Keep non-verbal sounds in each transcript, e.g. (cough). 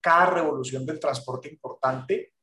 cada revolución del transporte importante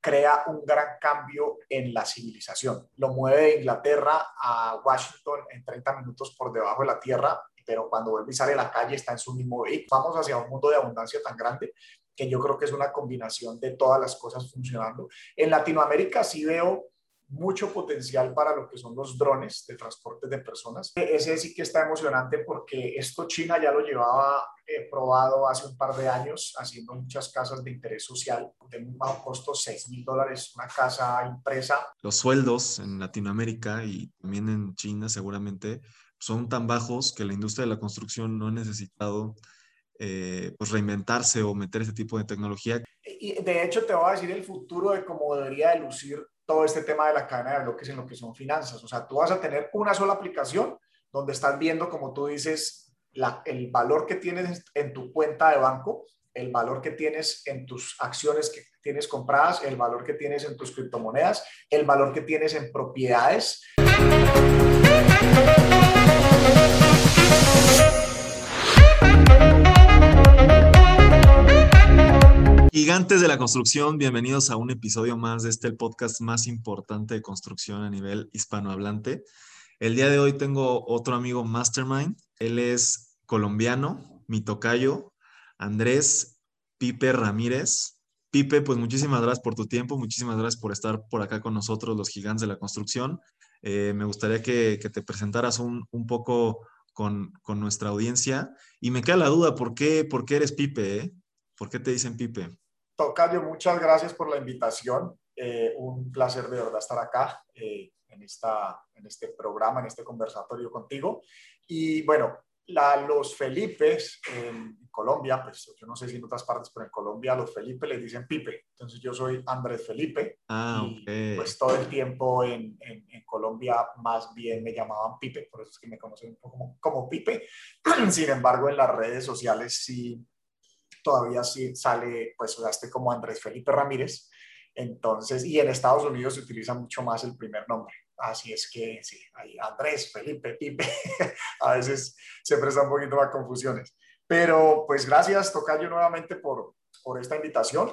crea un gran cambio en la civilización. Lo mueve de Inglaterra a Washington en 30 minutos por debajo de la tierra, pero cuando vuelve y sale a la calle está en su mismo vehículo. Vamos hacia un mundo de abundancia tan grande que yo creo que es una combinación de todas las cosas funcionando. En Latinoamérica sí veo mucho potencial para lo que son los drones de transporte de personas. Ese sí que está emocionante porque esto China ya lo llevaba eh, probado hace un par de años haciendo muchas casas de interés social de un bajo costo, 6 mil dólares una casa impresa. Los sueldos en Latinoamérica y también en China seguramente son tan bajos que la industria de la construcción no ha necesitado eh, pues reinventarse o meter ese tipo de tecnología. Y de hecho te voy a decir el futuro de cómo debería de lucir todo este tema de la cadena de bloques en lo que son finanzas. O sea, tú vas a tener una sola aplicación donde estás viendo, como tú dices, la, el valor que tienes en tu cuenta de banco, el valor que tienes en tus acciones que tienes compradas, el valor que tienes en tus criptomonedas, el valor que tienes en propiedades. Gigantes de la construcción, bienvenidos a un episodio más de este el podcast más importante de construcción a nivel hispanohablante. El día de hoy tengo otro amigo Mastermind. Él es colombiano, mi tocayo, Andrés Pipe Ramírez. Pipe, pues muchísimas gracias por tu tiempo, muchísimas gracias por estar por acá con nosotros, los gigantes de la construcción. Eh, me gustaría que, te presentaras un, poco con, nuestra audiencia. Y me queda la duda, ¿por qué, por qué eres Pipe? Eh? ¿Por qué te dicen Pipe? Tocayo, muchas gracias por la invitación. Eh, un placer de verdad estar acá eh, en, esta, en este programa, en este conversatorio contigo. Y bueno, la, los Felipes en Colombia, pues yo no sé si en otras partes, pero en Colombia los Felipe les dicen Pipe. Entonces yo soy Andrés Felipe. Ah, y pues todo el tiempo en, en, Colombia más bien me llamaban Pipe, por eso es que me conocen como, como Pipe. (clears throat) Sin embargo, en las redes sociales sí todavía sí sale, pues, este como Andrés Felipe Ramírez. Entonces, y en Estados Unidos se utiliza mucho más el primer nombre. Así es que sí, Andrés, Felipe, Pipe. (laughs) a veces se prestan un poquito más confusiones. Pero pues gracias, Tocayo, nuevamente por, por esta invitación.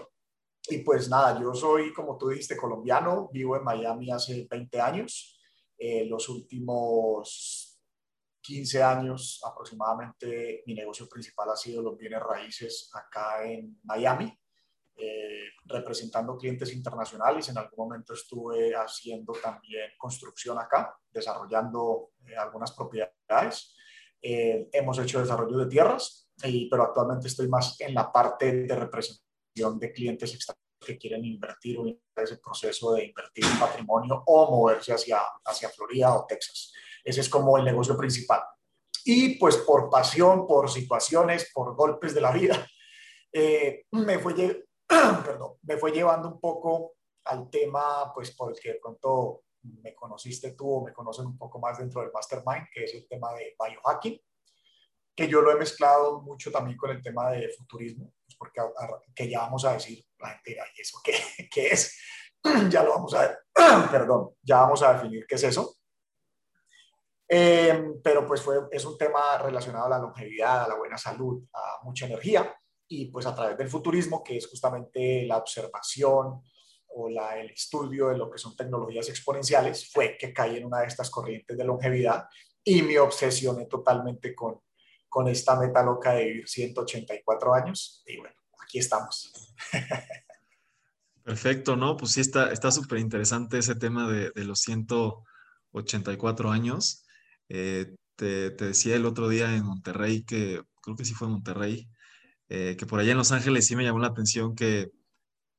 Y pues nada, yo soy, como tú dijiste, colombiano, vivo en Miami hace 20 años. Eh, los últimos 15 años aproximadamente, mi negocio principal ha sido los bienes raíces acá en Miami, eh, representando clientes internacionales. En algún momento estuve haciendo también construcción acá, desarrollando eh, algunas propiedades. Eh, hemos hecho desarrollo de tierras, y, pero actualmente estoy más en la parte de representación de clientes que quieren invertir o ese proceso de invertir en patrimonio o moverse hacia, hacia Florida o Texas. Ese es como el negocio principal. Y pues por pasión, por situaciones, por golpes de la vida, (laughs) eh, (clears throat) me, fue, llevando un poco al tema, pues por el que de pronto me conociste tú o me conocen un poco más dentro del Mastermind, que es el tema de biohacking, que yo lo he mezclado mucho también con el tema de futurismo, pues porque que ya vamos a decir, la gente ¿y eso qué, (laughs) qué es? (clears throat) ya lo vamos a ver, (clears throat) perdón, ya vamos a definir qué es eso. Eh, pero pues fue, es un tema relacionado a la longevidad, a la buena salud, a mucha energía y pues a través del futurismo, que es justamente la observación o la, el estudio de lo que son tecnologías exponenciales, fue que caí en una de estas corrientes de longevidad y me obsesioné totalmente con, con esta meta loca de vivir 184 años y bueno, aquí estamos. Perfecto, ¿no? Pues sí, está súper interesante ese tema de, de los 184 años. Eh, te, decía el otro día en Monterrey, que creo que sí fue en Monterrey, eh, que por allá en Los Ángeles sí me llamó la atención que,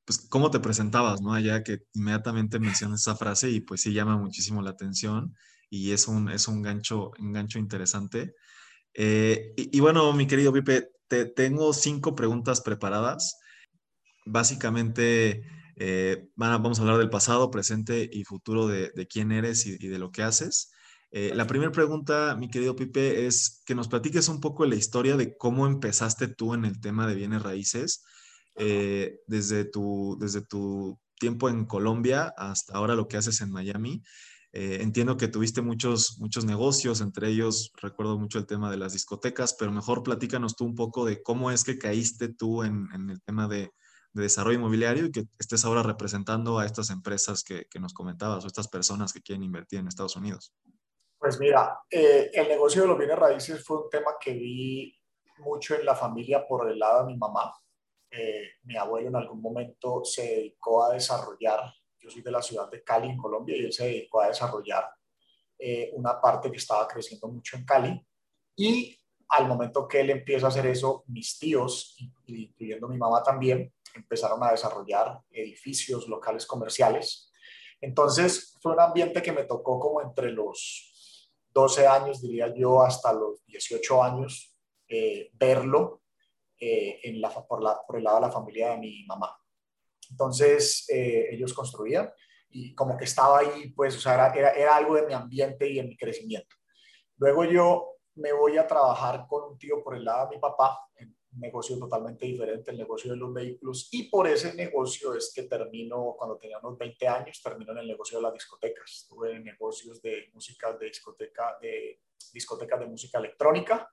pues, cómo te presentabas, ¿no? Allá que inmediatamente mencionas esa frase y pues sí llama muchísimo la atención y es un, es un, gancho, un gancho interesante. Eh, y, bueno, mi querido Pipe, te, tengo cinco preguntas preparadas. Básicamente, vamos a hablar del pasado, presente y futuro de, quién eres y, y de lo que haces. Eh, la primera pregunta, mi querido Pipe, es que nos platiques un poco la historia de cómo empezaste tú en el tema de bienes raíces, eh, desde, tu, desde tu tiempo en Colombia hasta ahora lo que haces en Miami. Eh, entiendo que tuviste muchos, muchos negocios, entre ellos recuerdo mucho el tema de las discotecas, pero mejor platícanos tú un poco de cómo es que caíste tú en, el tema de, desarrollo inmobiliario y que estés ahora representando a estas empresas que, nos comentabas o estas personas que quieren invertir en Estados Unidos. Pues mira, eh, el negocio de los bienes raíces fue un tema que vi mucho en la familia por el lado de mi mamá. Eh, mi abuelo en algún momento se dedicó a desarrollar yo soy de la ciudad de Cali, en Colombia, y él se dedicó a desarrollar eh, una parte que estaba creciendo mucho en Cali. Y al momento que él empieza a hacer eso, mis tíos, incluyendo mi mamá también, empezaron a desarrollar edificios, locales comerciales. Entonces fue un ambiente que me tocó como entre los 12 años, diría yo, hasta los 18 años, eh, verlo eh, en la, por, el lado de la familia de mi mamá. Entonces, eh, ellos construían y como que estaba ahí, pues, o era, algo de mi ambiente y de mi crecimiento. Luego yo me voy a trabajar con un tío por el lado de mi papá, negocio totalmente diferente, el negocio de los vehículos, y por ese negocio es que termino, cuando tenía unos 20 años, termino en el negocio de las discotecas. Tuve negocios de música, de discoteca, de discotecas de música electrónica,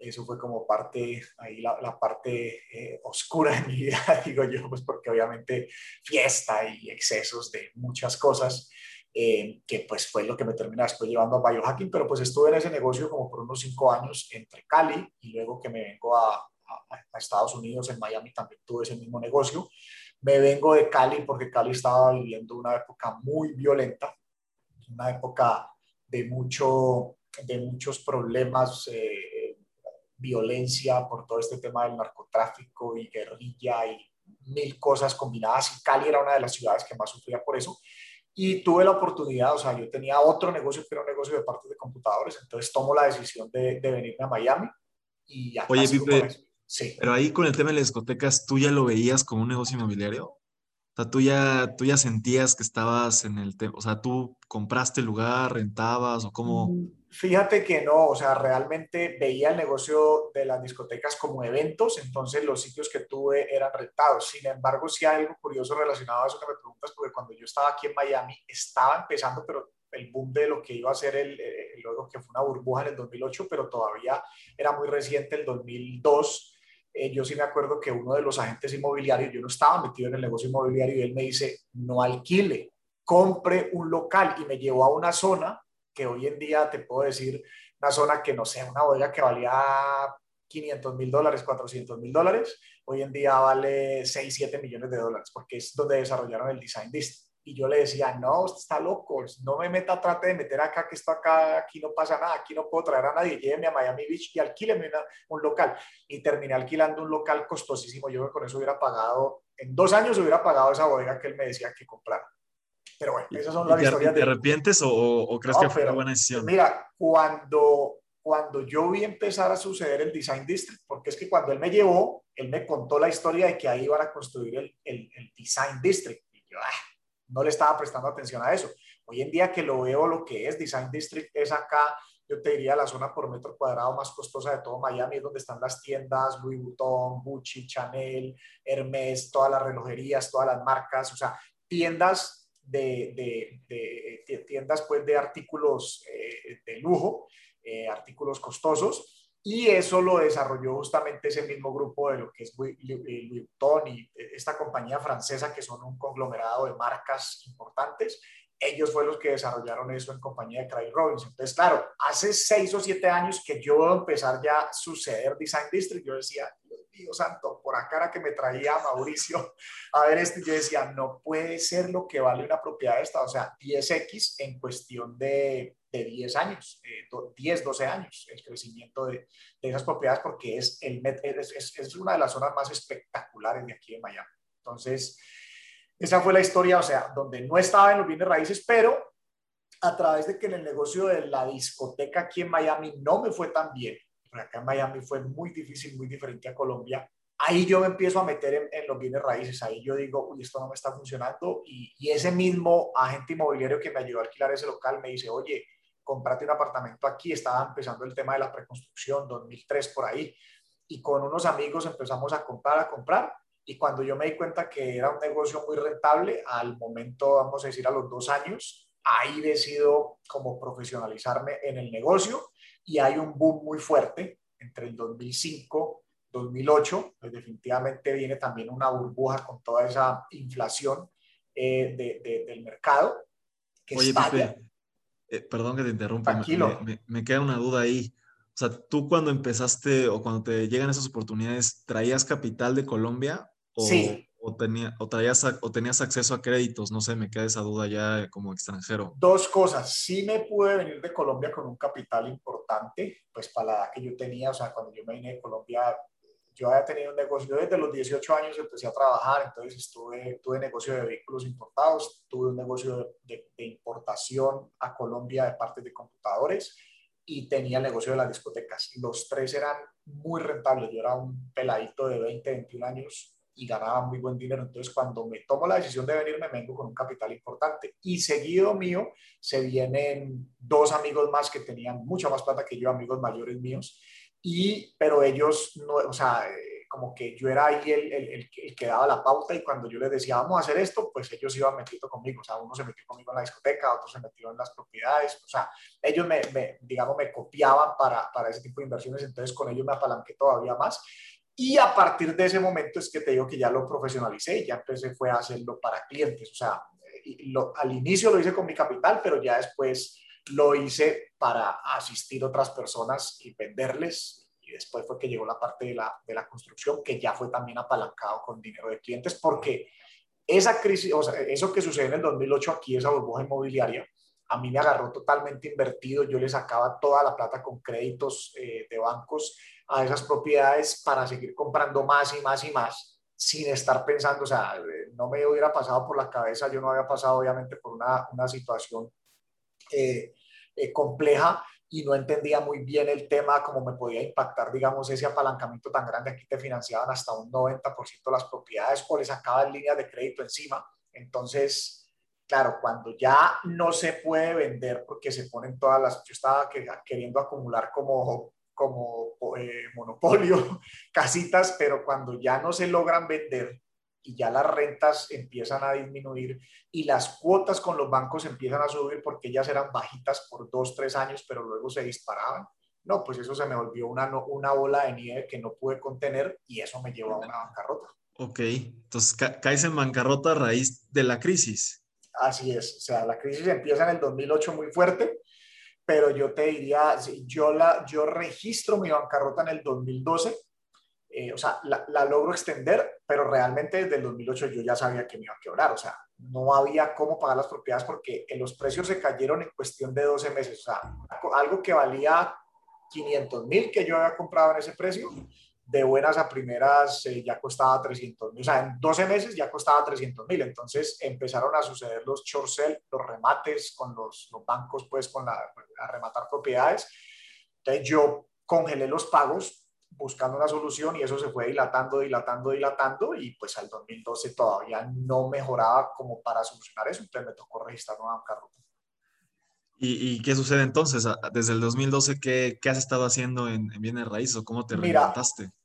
eso fue como parte, ahí la, la parte eh, oscura de mi vida, (laughs) digo yo, pues porque obviamente fiesta y excesos de muchas cosas, eh, que pues fue lo que me termina después llevando a biohacking, pero pues estuve en ese negocio como por unos cinco años entre Cali y luego que me vengo a, a, a Estados Unidos, en Miami también tuve ese mismo negocio. Me vengo de Cali porque Cali estaba viviendo una época muy violenta, una época de, mucho, de muchos problemas. Eh, violencia, por todo este tema del narcotráfico y guerrilla y mil cosas combinadas. Y Cali era una de las ciudades que más sufría por eso. Y tuve la oportunidad, o sea, yo tenía otro negocio, pero un negocio de partes de computadores, entonces tomo la decisión de, de venirme a Miami y ya. Oye, Pipe, sí. pero ahí con el tema de las discotecas, ¿tú ya lo veías como un negocio inmobiliario? O sea, tú ya, tú ya sentías que estabas en el tema, o sea, tú compraste el lugar, rentabas o cómo... Mm, Fíjate que no, o sea, realmente veía el negocio de las discotecas como eventos, entonces los sitios que tuve eran rentados. Sin embargo, sí hay algo curioso relacionado a eso que me preguntas, porque cuando yo estaba aquí en Miami, estaba empezando, pero el boom de lo que iba a ser el, luego que fue una burbuja en el 2008, pero todavía era muy reciente, el 2002. Eh, yo sí me acuerdo que uno de los agentes inmobiliarios, yo no estaba metido en el negocio inmobiliario y él me dice, no alquile, compre un local y me llevó a una zona que hoy en día te puedo decir una zona que no sé, una bodega que valía 500 mil dólares, 400 mil dólares, hoy en día vale 6, 7 millones de dólares, porque es donde desarrollaron el Design District. Y yo le decía, no, usted está loco, no me meta, trate de meter acá, que esto acá, aquí no pasa nada, aquí no puedo traer a nadie, lléveme a Miami Beach y alquíleme un local. Y terminé alquilando un local costosísimo, yo con eso hubiera pagado, en dos años hubiera pagado esa bodega que él me decía que comprara. Pero bueno, esas son las historias. ¿Te arrepientes o, crees que fue una buena decisión? Mira, cuando, cuando yo vi empezar a suceder el Design District, porque es que cuando él me llevó, él me contó la historia de que ahí iban a construir el, el, el Design District. Y yo ah, no le estaba prestando atención a eso. Hoy en día que lo veo lo que es Design District es acá, yo te diría la zona por metro cuadrado más costosa de todo Miami, es donde están las tiendas Louis Vuitton, Gucci, Chanel, Hermes, todas las relojerías, todas las marcas, o sea, tiendas de, de, tiendas pues, de artículos eh, de lujo, eh, artículos costosos, y eso lo desarrolló justamente ese mismo grupo de lo que es Louis Vuitton y esta compañía francesa que son un conglomerado de marcas importantes. Ellos fueron los que desarrollaron eso en compañía de Craig Robinson. Entonces, claro, hace seis o siete años que yo voy a empezar ya a suceder Design District, yo decía, Dios santo, por acá era que me traía Mauricio (laughs) a ver esto, yo decía, no puede ser lo que vale una propiedad esta, o sea, 10x en cuestión de, de 10 años, 10, eh, 12 años, el crecimiento de, de esas propiedades, porque es, el, es, es, una de las zonas más espectaculares de aquí de Miami. Entonces, esa fue la historia, o sea, donde no estaba en los bienes raíces, pero a través de que en el negocio de la discoteca aquí en Miami no me fue tan bien, acá en Miami fue muy difícil, muy diferente a Colombia. Ahí yo me empiezo a meter en, los bienes raíces, ahí yo digo, uy, esto no me está funcionando. Y, y, ese mismo agente inmobiliario que me ayudó a alquilar ese local me dice, oye, cómprate un apartamento aquí. Estaba empezando el tema de la preconstrucción, 2003 por ahí. Y con unos amigos empezamos a comprar, a comprar. Y cuando yo me di cuenta que era un negocio muy rentable, al momento, vamos a decir, a los dos años, ahí decido como profesionalizarme en el negocio y hay un boom muy fuerte entre el 2005 2008, pues definitivamente viene también una burbuja con toda esa inflación eh, de, del mercado. Que Oye, Pepe, eh, perdón que te interrumpa, Tranquilo. Me, me, queda una duda ahí. O sea, tú cuando empezaste o cuando te llegan esas oportunidades, ¿traías capital de Colombia? O, sí. O, tenía, o, traías, o tenías acceso a créditos? No sé, me queda esa duda ya como extranjero. Dos cosas. Sí me pude venir de Colombia con un capital importante, pues para la edad que yo tenía, o sea, cuando yo me vine de Colombia yo había tenido un negocio, desde los 18 años empecé a trabajar, entonces estuve, tuve negocio de vehículos importados, tuve un negocio de, importación a Colombia de partes de computadores y tenía el negocio de las discotecas. Los tres eran muy rentables, yo era un peladito de 20, 21 años y ganaba muy buen dinero. Entonces, cuando me tomo la decisión de venir, me vengo con un capital importante. Y seguido mío, se vienen dos amigos más que tenían mucha más plata que yo, amigos mayores míos, y, pero ellos, no, o sea, eh, como que yo era ahí el, el, el, que daba la pauta y cuando yo les decía, vamos a hacer esto, pues ellos iban metiendo conmigo, o sea, uno se metió conmigo en la discoteca, otro se metió en las propiedades, o sea, ellos me, me digamos, me copiaban para, para ese tipo de inversiones, entonces con ellos me apalanqué todavía más. Y a partir de ese momento es que te digo que ya lo profesionalicé y ya empecé fue a hacerlo para clientes. O sea, lo, al inicio lo hice con mi capital, pero ya después lo hice para asistir a otras personas y venderles. Y después fue que llegó la parte de la, de la construcción, que ya fue también apalancado con dinero de clientes, porque esa crisis, o sea, eso que sucedió en el 2008 aquí, esa burbuja inmobiliaria, a mí me agarró totalmente invertido. Yo le sacaba toda la plata con créditos eh, de bancos a esas propiedades para seguir comprando más y más y más sin estar pensando, o sea, no me hubiera pasado por la cabeza, yo no había pasado obviamente por una, una situación eh, eh, compleja y no entendía muy bien el tema, cómo me podía impactar, digamos, ese apalancamiento tan grande. Aquí te financiaban hasta un 90% de las propiedades o les sacaban líneas de crédito encima. Entonces, claro, cuando ya no se puede vender porque se ponen todas las, yo estaba queriendo acumular como, como eh, monopolio (laughs) casitas, pero cuando ya no se logran vender, y ya las rentas empiezan a disminuir y las cuotas con los bancos empiezan a subir porque ellas eran bajitas por dos, tres años, pero luego se disparaban. No, pues eso se me volvió una, una bola de nieve que no pude contener y eso me llevó a una bancarrota. Ok, entonces caes en bancarrota a raíz de la crisis. Así es, o sea, la crisis empieza en el 2008 muy fuerte, pero yo te diría, yo, la, yo registro mi bancarrota en el 2012 eh, o sea, la, la, logro extender, pero realmente desde el 2008 yo ya sabía que me iba a quebrar, o sea, no había cómo pagar las propiedades porque los precios se cayeron en cuestión de 12 meses, o sea, algo que valía 500 mil que yo había comprado en ese precio, de buenas a primeras eh, ya costaba 300 mil, o sea, en 12 meses ya costaba 300 mil, entonces empezaron a suceder los short sell, los remates con los, los bancos, pues con la, a rematar propiedades, entonces yo congelé los pagos buscando una solución y eso se fue dilatando, dilatando, dilatando y pues al 2012 todavía no mejoraba como para solucionar eso, entonces me tocó registrar una bancarrota. ¿Y, ¿Y, qué sucede entonces? Desde el 2012, ¿qué, qué has estado haciendo en, en, bienes raíces o cómo te Mira,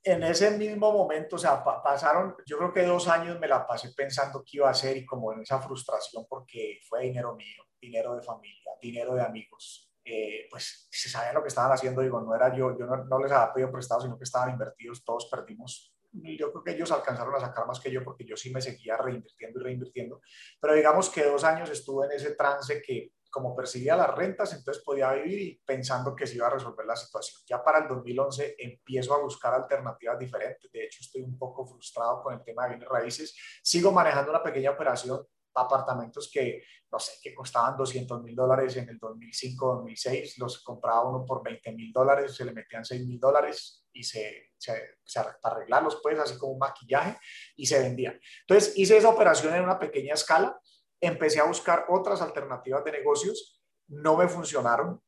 En ese mismo momento, o sea, pasaron, yo creo que dos años me la pasé pensando qué iba a hacer y como en esa frustración porque fue dinero mío, dinero de familia, dinero de amigos, eh, pues se sabía lo que estaban haciendo, digo, no era yo, yo no, les había pedido prestado, sino que estaban invertidos, todos perdimos. Yo creo que ellos alcanzaron a sacar más que yo porque yo sí me seguía reinvirtiendo y reinvirtiendo. Pero digamos que dos años estuve en ese trance que como percibía las rentas, entonces podía vivir pensando que se iba a resolver la situación. Ya para el 2011 empiezo a buscar alternativas diferentes. De hecho, estoy un poco frustrado con el tema de bienes raíces. Sigo manejando una pequeña operación apartamentos que, no sé, que costaban 200 mil dólares en el 2005, 2006, los compraba uno por 20 mil dólares, se le metían 6 mil dólares y se, se, se, arreglarlos, pues, así como un maquillaje, y se vendían. Entonces, hice esa operación en una pequeña escala, empecé a buscar otras alternativas de negocios, no me funcionaron.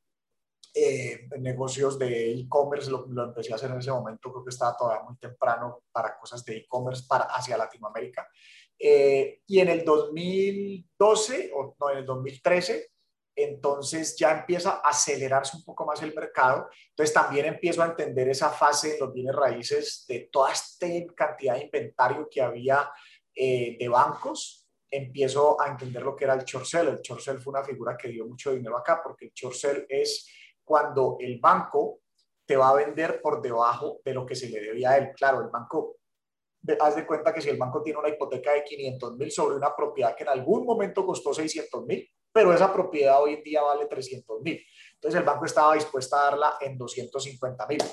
Eh, negocios de e-commerce lo, lo, empecé a hacer en ese momento, creo que estaba todavía muy temprano para cosas de e-commerce para hacia Latinoamérica. Eh, y en el 2012, o no, en el 2013, entonces ya empieza a acelerarse un poco más el mercado. Entonces también empiezo a entender esa fase en los bienes raíces de toda esta cantidad de inventario que había eh, de bancos empiezo a entender lo que era el chorcel. El chorcel fue una figura que dio mucho dinero acá, porque el chorcel es cuando el banco te va a vender por debajo de lo que se le debía a él. Claro, el banco, haz de cuenta que si el banco tiene una hipoteca de 500 mil sobre una propiedad que en algún momento costó 600 mil, pero esa propiedad hoy en día vale 300 mil. Entonces el banco estaba dispuesto a darla en 250 mil.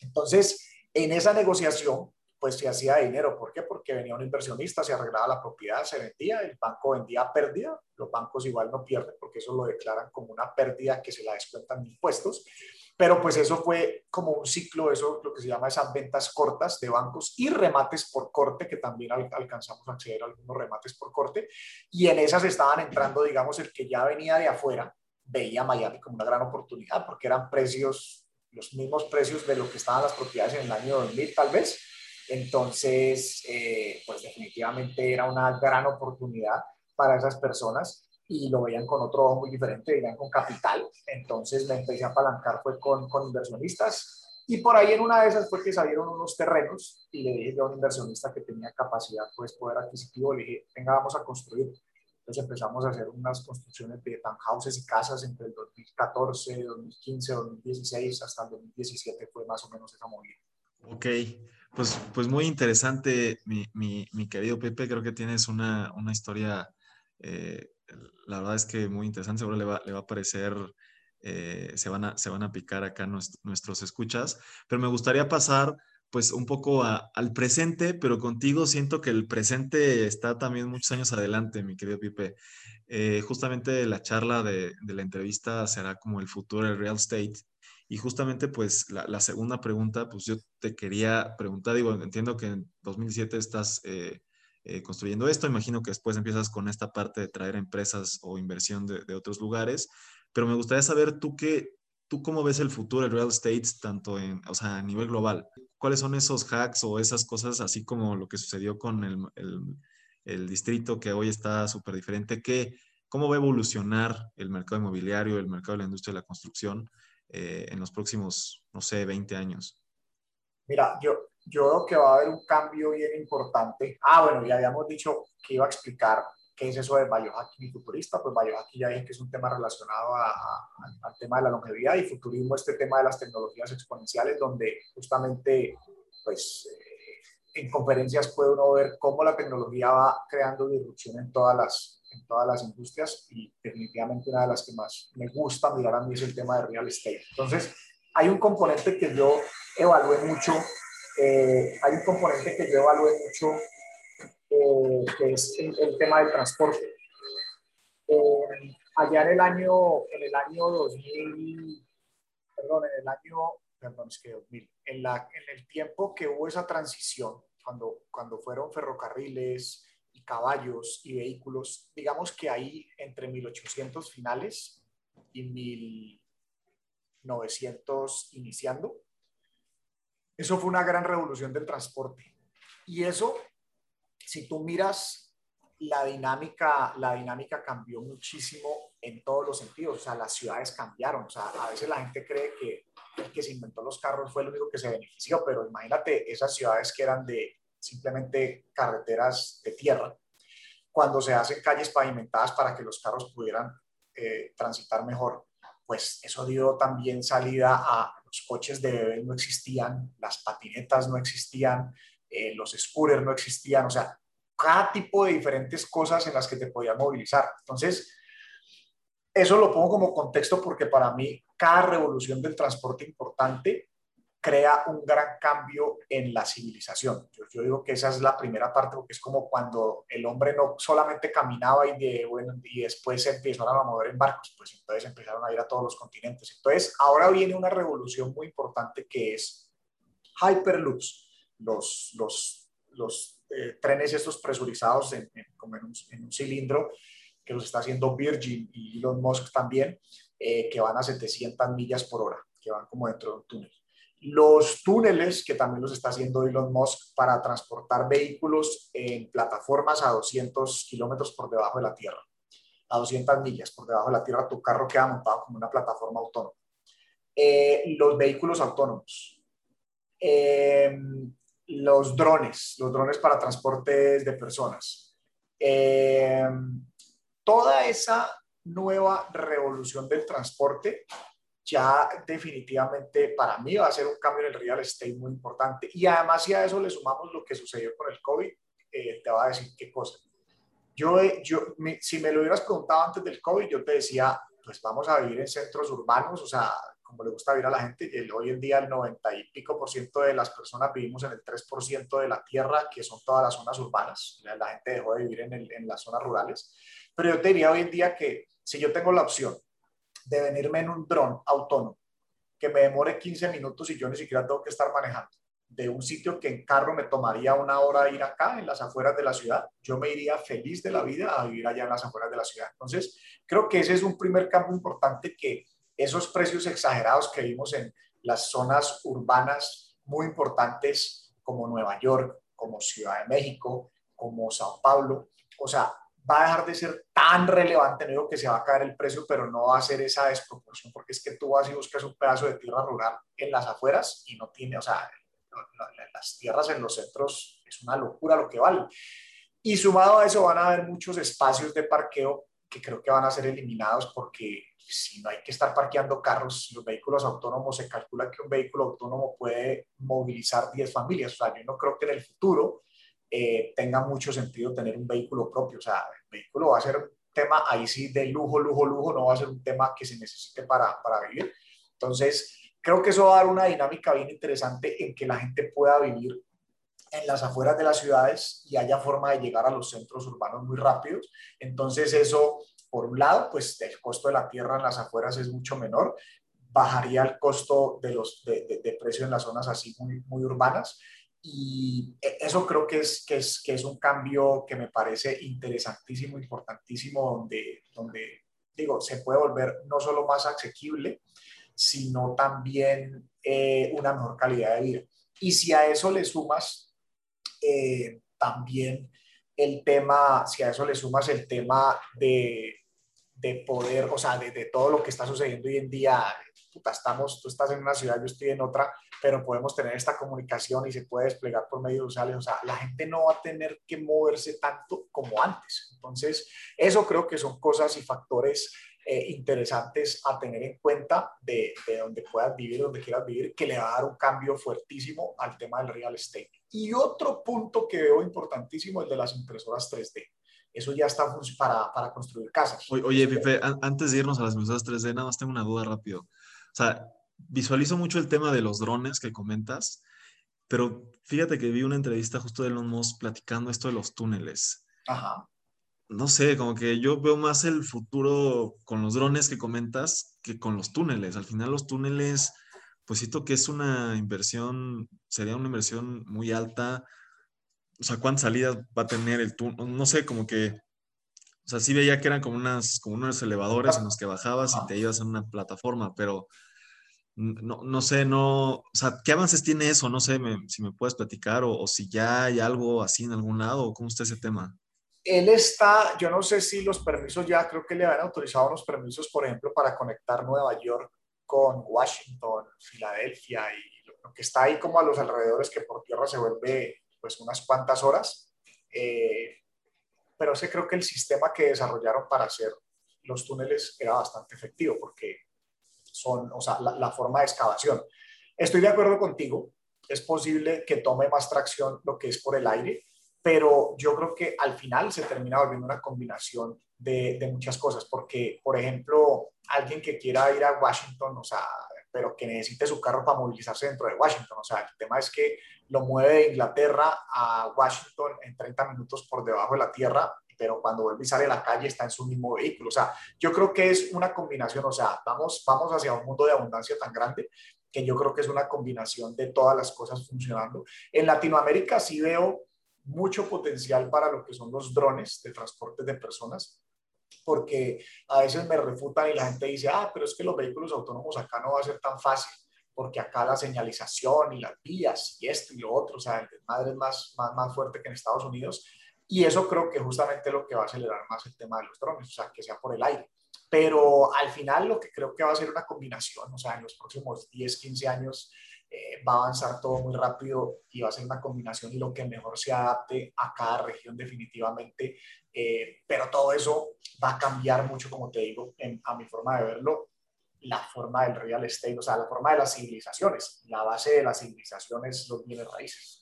Entonces, en esa negociación, pues se hacía dinero. ¿Por qué? Porque venía un inversionista, se arreglaba la propiedad, se vendía, el banco vendía pérdida, los bancos igual no pierden porque eso lo declaran como una pérdida que se la descuentan impuestos. Pero pues eso fue como un ciclo, eso lo que se llama esas ventas cortas de bancos y remates por corte, que también alcanzamos a acceder a algunos remates por corte. Y en esas estaban entrando, digamos, el que ya venía de afuera, veía Miami como una gran oportunidad porque eran precios, los mismos precios de lo que estaban las propiedades en el año 2000 tal vez. Entonces, eh, pues definitivamente era una gran oportunidad para esas personas y lo veían con otro ojo muy diferente, veían con capital. Entonces me empecé a apalancar fue con, con inversionistas y por ahí en una de esas fue que salieron unos terrenos y le dije a un inversionista que tenía capacidad, pues poder adquisitivo, le dije, venga, vamos a construir. Entonces empezamos a hacer unas construcciones de townhouses y casas entre el 2014, 2015, 2016 hasta el 2017 fue más o menos esa movida. Ok, pues, pues muy interesante, mi, mi, mi querido Pepe. Creo que tienes una, una historia eh, la verdad es que muy interesante, seguro le va, le va a parecer, eh, se, van a, se van a picar acá nuestros escuchas, pero me gustaría pasar pues un poco al presente, pero contigo siento que el presente está también muchos años adelante, mi querido Pipe. Eh, justamente la charla de, la entrevista será como el futuro del real estate. Y justamente pues la, la, segunda pregunta, pues yo te quería preguntar, digo, entiendo que en 2007 estás eh, eh, construyendo esto. Imagino que después empiezas con esta parte de traer empresas o inversión de, otros lugares, pero me gustaría saber tú qué, tú cómo ves el futuro del real estate tanto en, o sea, a nivel global. ¿Cuáles son esos hacks o esas cosas, así como lo que sucedió con el, el, distrito que hoy está súper diferente? ¿Qué, ¿Cómo va a evolucionar el mercado inmobiliario, el mercado de la industria de la construcción eh, en los próximos, no sé, 20 años? Mira, yo, yo creo que va a haber un cambio bien importante. Ah, bueno, ya habíamos dicho que iba a explicar qué es eso de biohacking y futurista. Pues biohacking ya dije que es un tema relacionado al tema de la longevidad y futurismo, este tema de las tecnologías exponenciales, donde justamente, pues, eh, en conferencias puede uno ver cómo la tecnología va creando disrupción en todas las, en todas las industrias y definitivamente una de las que más me gusta mirar a mí es el tema de real estate. Entonces, hay un componente que yo evalué mucho eh, hay un componente que yo evalué mucho, eh, que es el, tema del transporte. Eh, allá en el año, en el año 2000, perdón, en el año, perdón, es que 2000, en, la, en el tiempo que hubo esa transición, cuando, cuando fueron ferrocarriles y caballos y vehículos, digamos que ahí entre 1800 finales y 1900 iniciando, eso fue una gran revolución del transporte. Y eso, si tú miras la dinámica, la dinámica cambió muchísimo en todos los sentidos. O sea, las ciudades cambiaron. O sea, a veces la gente cree que el que se inventó los carros fue el único que se benefició, pero imagínate esas ciudades que eran de simplemente carreteras de tierra, cuando se hacen calles pavimentadas para que los carros pudieran eh, transitar mejor, pues eso dio también salida a los coches de bebé no existían, las patinetas no existían, eh, los scooters no existían, o sea, cada tipo de diferentes cosas en las que te podías movilizar. Entonces, eso lo pongo como contexto porque para mí cada revolución del transporte importante crea un gran cambio en la civilización. Yo, digo que esa es la primera parte porque es como cuando el hombre no solamente caminaba y, de, bueno, y después se empezaron a mover en barcos, pues entonces empezaron a ir a todos los continentes. Entonces, ahora viene una revolución muy importante que es Hyperloops, los, los, los eh, trenes estos presurizados en, como en un, cilindro que los está haciendo Virgin y Elon Musk también, eh, que van a 700 millas por hora, que van como dentro de un túnel los túneles que también los está haciendo Elon Musk para transportar vehículos en plataformas a 200 kilómetros por debajo de la tierra, a 200 millas por debajo de la tierra, tu carro queda montado como una plataforma autónoma. Eh, los vehículos autónomos, eh, los drones, los drones para transporte de personas, Eh, toda esa nueva revolución del transporte ya definitivamente para mí va a ser un cambio en el real estate muy importante. Y además si a eso le sumamos lo que sucedió con el COVID, eh, te va a decir qué cosa. Yo, yo si me lo hubieras preguntado antes del COVID, yo te decía, pues vamos a vivir en centros urbanos, o sea, como le gusta vivir a la gente, el, hoy en día el 90 y pico por ciento de las personas vivimos en el 3% de la tierra, que son todas las zonas urbanas. La, la gente dejó de vivir en, el, en las zonas rurales. Pero yo te diría hoy en día que si yo tengo la opción de venirme en un dron autónomo, que me demore 15 minutos y yo ni siquiera tengo que estar manejando, de un sitio que en carro me tomaría una hora ir acá, en las afueras de la ciudad, yo me iría feliz de la vida a vivir allá en las afueras de la ciudad. Entonces, creo que ese es un primer cambio importante que esos precios exagerados que vimos en las zonas urbanas muy importantes como Nueva York, como Ciudad de México, como Sao Paulo, o sea, va a dejar de ser tan relevante, no digo que se va a caer el precio, pero no va a ser esa desproporción, porque es que tú vas y buscas un pedazo de tierra rural en las afueras y no tiene, o sea, las tierras en los centros es una locura lo que vale. Y sumado a eso van a haber muchos espacios de parqueo que creo que van a ser eliminados porque si no hay que estar parqueando carros, los vehículos autónomos, se calcula que un vehículo autónomo puede movilizar 10 familias. O sea, yo no creo que en el futuro eh, tenga mucho sentido tener un vehículo propio. O sea, el vehículo va a ser un tema ahí sí de lujo, lujo, lujo, no va a ser un tema que se necesite para, para vivir. Entonces, creo que eso va a dar una dinámica bien interesante en que la gente pueda vivir en las afueras de las ciudades y haya forma de llegar a los centros urbanos muy rápidos. Entonces, eso, por un lado, pues el costo de la tierra en las afueras es mucho menor, bajaría el costo de, los, de, de precio en las zonas así muy, muy urbanas y e, eso creo que es, que es, que es un cambio que me parece interesantísimo, importantísimo, donde, donde, digo, se puede volver no solo más asequible, sino también eh, una mejor calidad de vida. Y si a eso le sumas eh, también el tema, si a eso le sumas el tema de, de poder, o sea, de, de, todo lo que está sucediendo hoy en día, puta, estamos, tú estás en una ciudad, yo estoy en otra, pero podemos tener esta comunicación y se puede desplegar por medios sociales. O sea, la gente no va a tener que moverse tanto como antes. Entonces, eso creo que son cosas y factores eh, interesantes a tener en cuenta de, de, donde puedas vivir, donde quieras vivir, que le va a dar un cambio fuertísimo al tema del real estate. Y otro punto que veo importantísimo es de las impresoras 3D. Eso ya está para, para construir casas. Oye, Pipe, antes de irnos a las impresoras 3D, nada más tengo una duda rápido. O sea, visualizo mucho el tema de los drones que comentas, pero fíjate que vi una entrevista justo de Elon Musk platicando esto de los túneles. Ajá. No sé, como que yo veo más el futuro con los drones que comentas que con los túneles. Al final los túneles, pues siento que es una inversión, sería una inversión muy alta. O sea, ¿cuántas salidas va a tener el túnel? No sé, como que, o sea, sí veía que eran como, unas, como unos elevadores en los que bajabas y te ibas a una plataforma, pero no, no sé, no, o sea, ¿qué avances tiene eso? No sé si me puedes platicar o, o, si ya hay algo así en algún lado o cómo está ese tema. Él está, yo no sé si los permisos ya, creo que le han autorizado los permisos, por ejemplo, para conectar Nueva York con Washington, Filadelfia y lo que está ahí como a los alrededores que por tierra se vuelve pues unas cuantas horas. Eh, pero sé creo que el sistema que desarrollaron para hacer los túneles era bastante efectivo porque son, o sea, la, forma de excavación. Estoy de acuerdo contigo, es posible que tome más tracción lo que es por el aire, pero yo creo que al final se termina volviendo una combinación de, de muchas cosas, porque, por ejemplo, alguien que quiera ir a Washington, o sea, pero que necesite su carro para movilizarse dentro de Washington. O sea, el tema es que lo mueve de Inglaterra a Washington en 30 minutos por debajo de la tierra pero cuando vuelve y sale a la calle está en su mismo vehículo. O sea, yo creo que es una combinación, o sea, vamos, vamos hacia un mundo de abundancia tan grande que yo creo que es una combinación de todas las cosas funcionando. En Latinoamérica sí veo mucho potencial para lo que son los drones de transporte de personas, porque a veces me refutan y la gente dice, ah, pero es que los vehículos autónomos acá no va a ser tan fácil, porque acá la señalización y las vías y esto y lo otro, o sea, el desmadre es más, más, más fuerte que en Estados Unidos. Y eso creo que justamente lo que va a acelerar más el tema de los drones, o sea, que sea por el aire. Pero al final lo que creo que va a ser una combinación, o sea, en los próximos 10, 15 años, eh, va a avanzar todo muy rápido y va a ser una combinación y lo que mejor se adapte a cada región definitivamente. Eh, pero todo eso va a cambiar mucho, como te digo, a mi forma de verlo, la forma del real estate, o sea, la forma de las civilizaciones. La base de las civilizaciones los bienes raíces.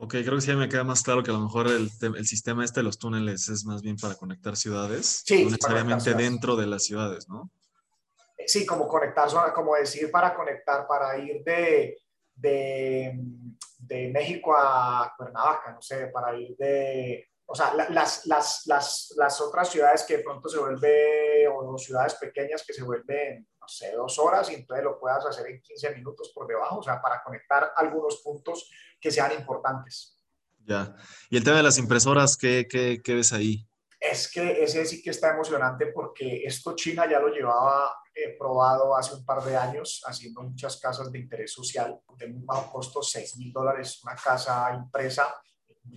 Ok, creo que sí me queda más claro que a lo mejor el, el sistema este de los túneles es más bien para conectar ciudades, sí, no necesariamente dentro de las ciudades, ¿no? sí, como conectar, como decir para conectar, para ir de, de, de México a Cuernavaca, no sé, para ir de, o sea, las, las, las, las, otras ciudades que de pronto se vuelven, o ciudades pequeñas que se vuelven, no sé, dos horas y entonces lo puedas hacer en 15 minutos por debajo, o sea, para conectar algunos puntos que sean importantes. Ya. Y el tema de las impresoras, ¿qué, qué, qué ves ahí? Es que ese sí que está emocionante porque esto China ya lo llevaba he probado hace un par de años haciendo muchas casas de interés social de muy bajo costo, 6 mil dólares, una casa impresa,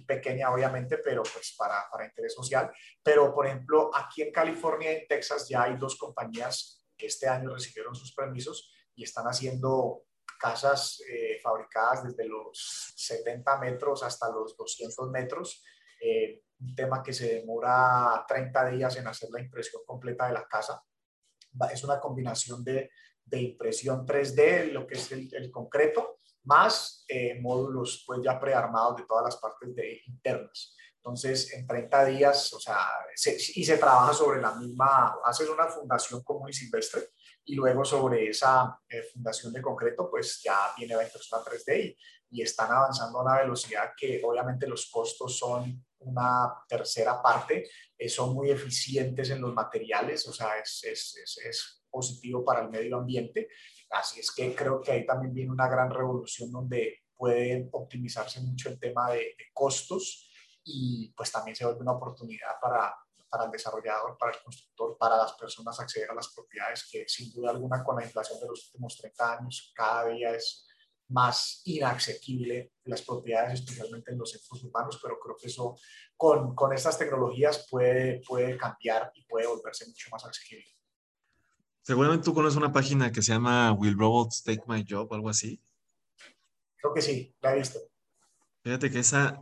pequeña obviamente, pero pues para, para interés social. Pero por ejemplo, aquí en California y en Texas ya hay dos compañías que este año recibieron sus permisos y están haciendo casas eh, fabricadas desde los 70 metros hasta los 200 metros. Eh, un tema que se demora 30 días en hacer la impresión completa de la casa es una combinación de, de impresión 3D, lo que es el, concreto, más eh, módulos pues ya prearmados de todas las partes de, internas. Entonces, en 30 días, o sea, y se trabaja sobre la misma, haces una fundación común y silvestre, y luego sobre esa eh, fundación de concreto, pues ya viene la impresora 3D y, y, están avanzando a una velocidad que obviamente los costos son una tercera parte, eh, son muy eficientes en los materiales, o sea, es, es, es, positivo para el medio ambiente. Así es que creo que ahí también viene una gran revolución donde puede optimizarse mucho el tema de, de costos y pues también se vuelve una oportunidad para, para el desarrollador, para el constructor, para las personas acceder a las propiedades que sin duda alguna con la inflación de los últimos 30 años cada día es más inaccesible las propiedades, especialmente en los centros urbanos, pero creo que eso con, con estas tecnologías puede, puede cambiar y puede volverse mucho más accesible. Seguramente tú conoces una página que se llama Will Robots Take My Job, algo así. Creo que sí, la he visto. Fíjate que esa,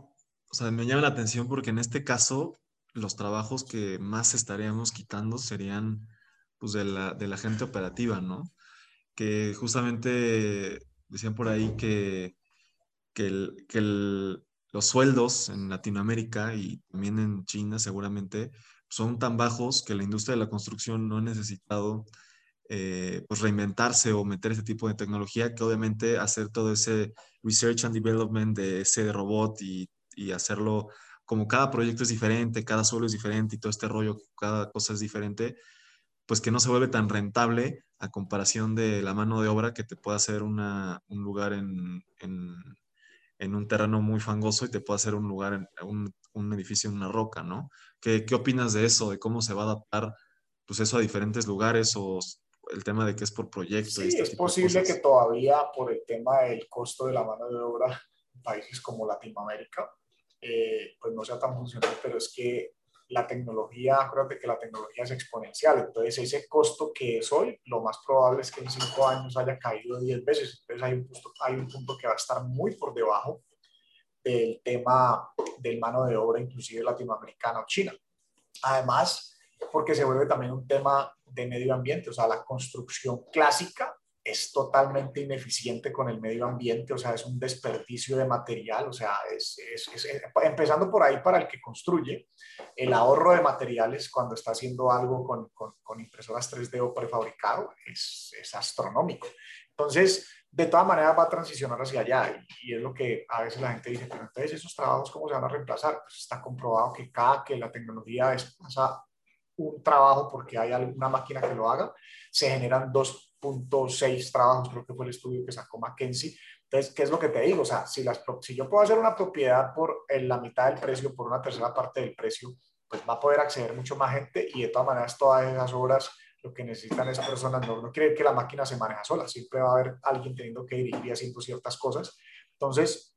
o sea, me llama la atención porque en este caso los trabajos que más estaríamos quitando serían pues de la, de la gente operativa, ¿no? Que justamente decían por ahí que, que, que los sueldos en Latinoamérica y también en China seguramente son tan bajos que la industria de la construcción no ha necesitado eh, pues reinventarse o meter ese tipo de tecnología que obviamente hacer todo ese research and development de ese robot y, y hacerlo como cada proyecto es diferente, cada suelo es diferente y todo este rollo, cada cosa es diferente, pues que no se vuelve tan rentable a comparación de la mano de obra que te puede hacer una, un lugar en, en, un terreno muy fangoso y te puede hacer un lugar, en, un, un, edificio en una roca, ¿no? ¿Qué, ¿Qué, opinas de eso, de cómo se va a adaptar pues eso a diferentes lugares o el tema de que es por proyecto? Sí, este es posible que todavía por el tema del costo de la mano de obra en países como Latinoamérica, eh, pues no sea tan funcional, pero es que la tecnología, acuérdate que la tecnología es exponencial, entonces ese costo que es hoy, lo más probable es que en cinco años haya caído 10 veces, entonces hay un, punto, hay un punto que va a estar muy por debajo del tema del mano de obra, inclusive latinoamericana o china. Además, porque se vuelve también un tema de medio ambiente, o sea, la construcción clásica es totalmente ineficiente con el medio ambiente, o sea, es un desperdicio de material, o sea, es, es, empezando por ahí para el que construye, el ahorro de materiales cuando está haciendo algo con, con, con impresoras 3D o prefabricado es, astronómico. Entonces, de todas maneras va a transicionar hacia allá y, es lo que a veces la gente dice, pero entonces esos trabajos, ¿cómo se van a reemplazar? Pues está comprobado que cada que la tecnología desplaza un trabajo porque hay alguna máquina que lo haga, se generan dos 6 trabajos, creo que fue el estudio que sacó McKenzie. Entonces, ¿qué es lo que te digo? O sea, si, las, si yo puedo hacer una propiedad por la mitad del precio, por una tercera parte del precio, pues va a poder acceder mucho más gente y de todas maneras todas esas obras lo que necesitan es personas, no, no quiere que la máquina se maneja sola, siempre va a haber alguien teniendo que dirigir y haciendo ciertas cosas. Entonces,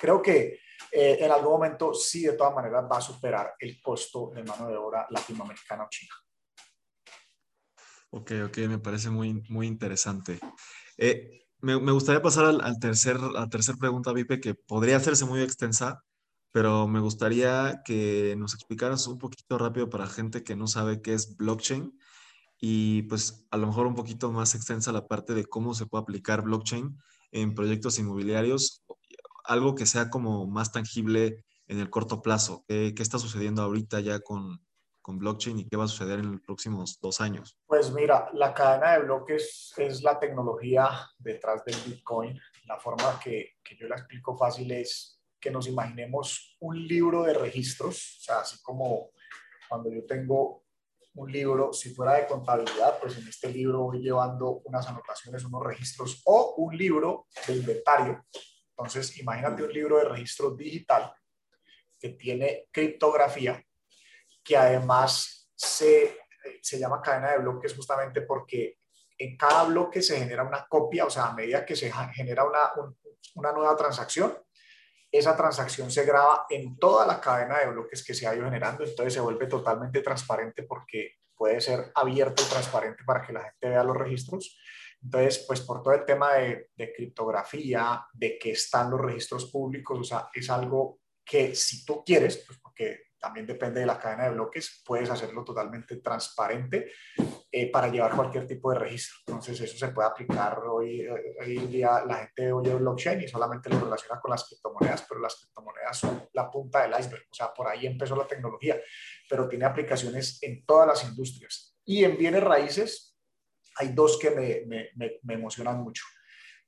creo que eh, en algún momento sí, de todas maneras, va a superar el costo de mano de obra latinoamericana o china. Ok, ok, me parece muy, muy interesante. Eh, me, gustaría pasar al, al tercer, a la tercera pregunta, Vipe, que podría hacerse muy extensa, pero me gustaría que nos explicaras un poquito rápido para gente que no sabe qué es blockchain y pues a lo mejor un poquito más extensa la parte de cómo se puede aplicar blockchain en proyectos inmobiliarios, algo que sea como más tangible en el corto plazo. ¿Qué, qué está sucediendo ahorita ya con, con blockchain y qué va a suceder en los próximos dos años? Pues mira, la cadena de bloques es la tecnología detrás del Bitcoin. La forma que, que yo la explico fácil es que nos imaginemos un libro de registros, o sea, así como cuando yo tengo un libro, si fuera de contabilidad, pues en este libro voy llevando unas anotaciones, unos registros o un libro de inventario. Entonces, imagínate un libro de registro digital que tiene criptografía, que además se, se llama cadena de bloques justamente porque en cada bloque se genera una copia, o sea, a medida que se genera una, una nueva transacción, esa transacción se graba en toda la cadena de bloques que se ha ido generando, entonces se vuelve totalmente transparente porque puede ser abierto y transparente para que la gente vea los registros. Entonces, pues por todo el tema de, de criptografía, de que están los registros públicos, o sea, es algo que si tú quieres, pues porque también depende de la cadena de bloques, puedes hacerlo totalmente transparente eh, para llevar cualquier tipo de registro. Entonces eso se puede aplicar hoy, hoy en día, la gente oye blockchain y solamente lo relaciona con las criptomonedas, pero las criptomonedas son la punta del iceberg, o sea, por ahí empezó la tecnología, pero tiene aplicaciones en todas las industrias. Y en bienes raíces hay dos que me, me, me emocionan mucho.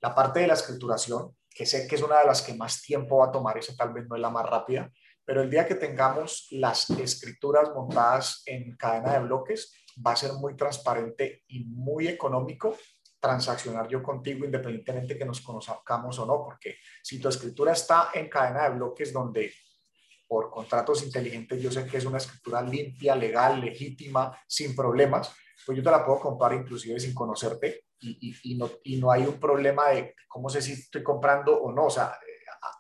La parte de la escrituración, que sé que es una de las que más tiempo va a tomar, esa tal vez no es la más rápida, pero el día que tengamos las escrituras montadas en cadena de bloques, va a ser muy transparente y muy económico transaccionar yo contigo independientemente que nos conozcamos o no, porque si tu escritura está en cadena de bloques donde por contratos inteligentes yo sé que es una escritura limpia, legal, legítima, sin problemas, pues yo te la puedo comprar inclusive sin conocerte y, y, y no, y no hay un problema de cómo sé si estoy comprando o no, o sea,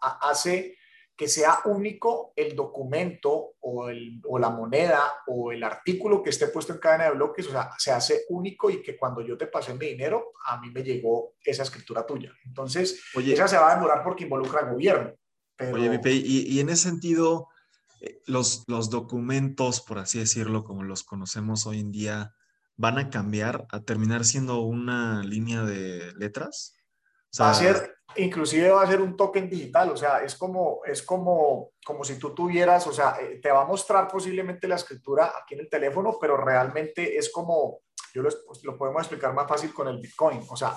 hace que sea único el documento o, el, o, la moneda o el artículo que esté puesto en cadena de bloques, o sea, se hace único y que cuando yo te pasé mi dinero, a mí me llegó esa escritura tuya. Entonces, Oye, esa se va a demorar porque involucra al gobierno. Pero... Oye, Pipe, y, y, en ese sentido, eh, los, los documentos, por así decirlo, como los conocemos hoy en día, ¿van a cambiar a terminar siendo una línea de letras? O sea, va a ser, inclusive va a ser un token digital, o sea, es como, es como, como si tú tuvieras, o sea, eh, te va a mostrar posiblemente la escritura aquí en el teléfono, pero realmente es como, yo lo, lo podemos explicar más fácil con el Bitcoin, o sea,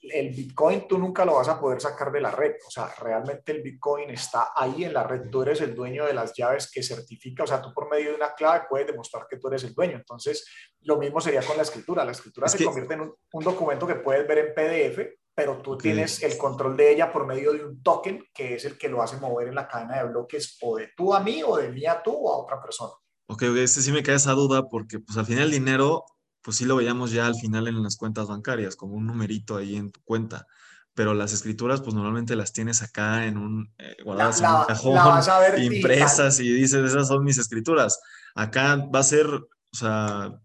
el Bitcoin tú nunca lo vas a poder sacar de la red, o sea, realmente el Bitcoin está ahí en la red, tú eres el dueño de las llaves que certifica, o sea, tú por medio de una clave puedes demostrar que tú eres el dueño, entonces lo mismo sería con la escritura, la escritura es se que... convierte en un, un, documento que puedes ver en PDF, pero tú okay. tienes el control de ella por medio de un token que es el que lo hace mover en la cadena de bloques o de tú a mí o de mí a tú o a otra persona. Ok, este sí me queda esa duda porque pues al final el dinero, pues sí lo veíamos ya al final en las cuentas bancarias, como un numerito ahí en tu cuenta. Pero las escrituras, pues normalmente las tienes acá en un, eh, guardadas la, en un cajón, (laughs) impresas y dices, esas son mis escrituras. Acá va a ser, o sea,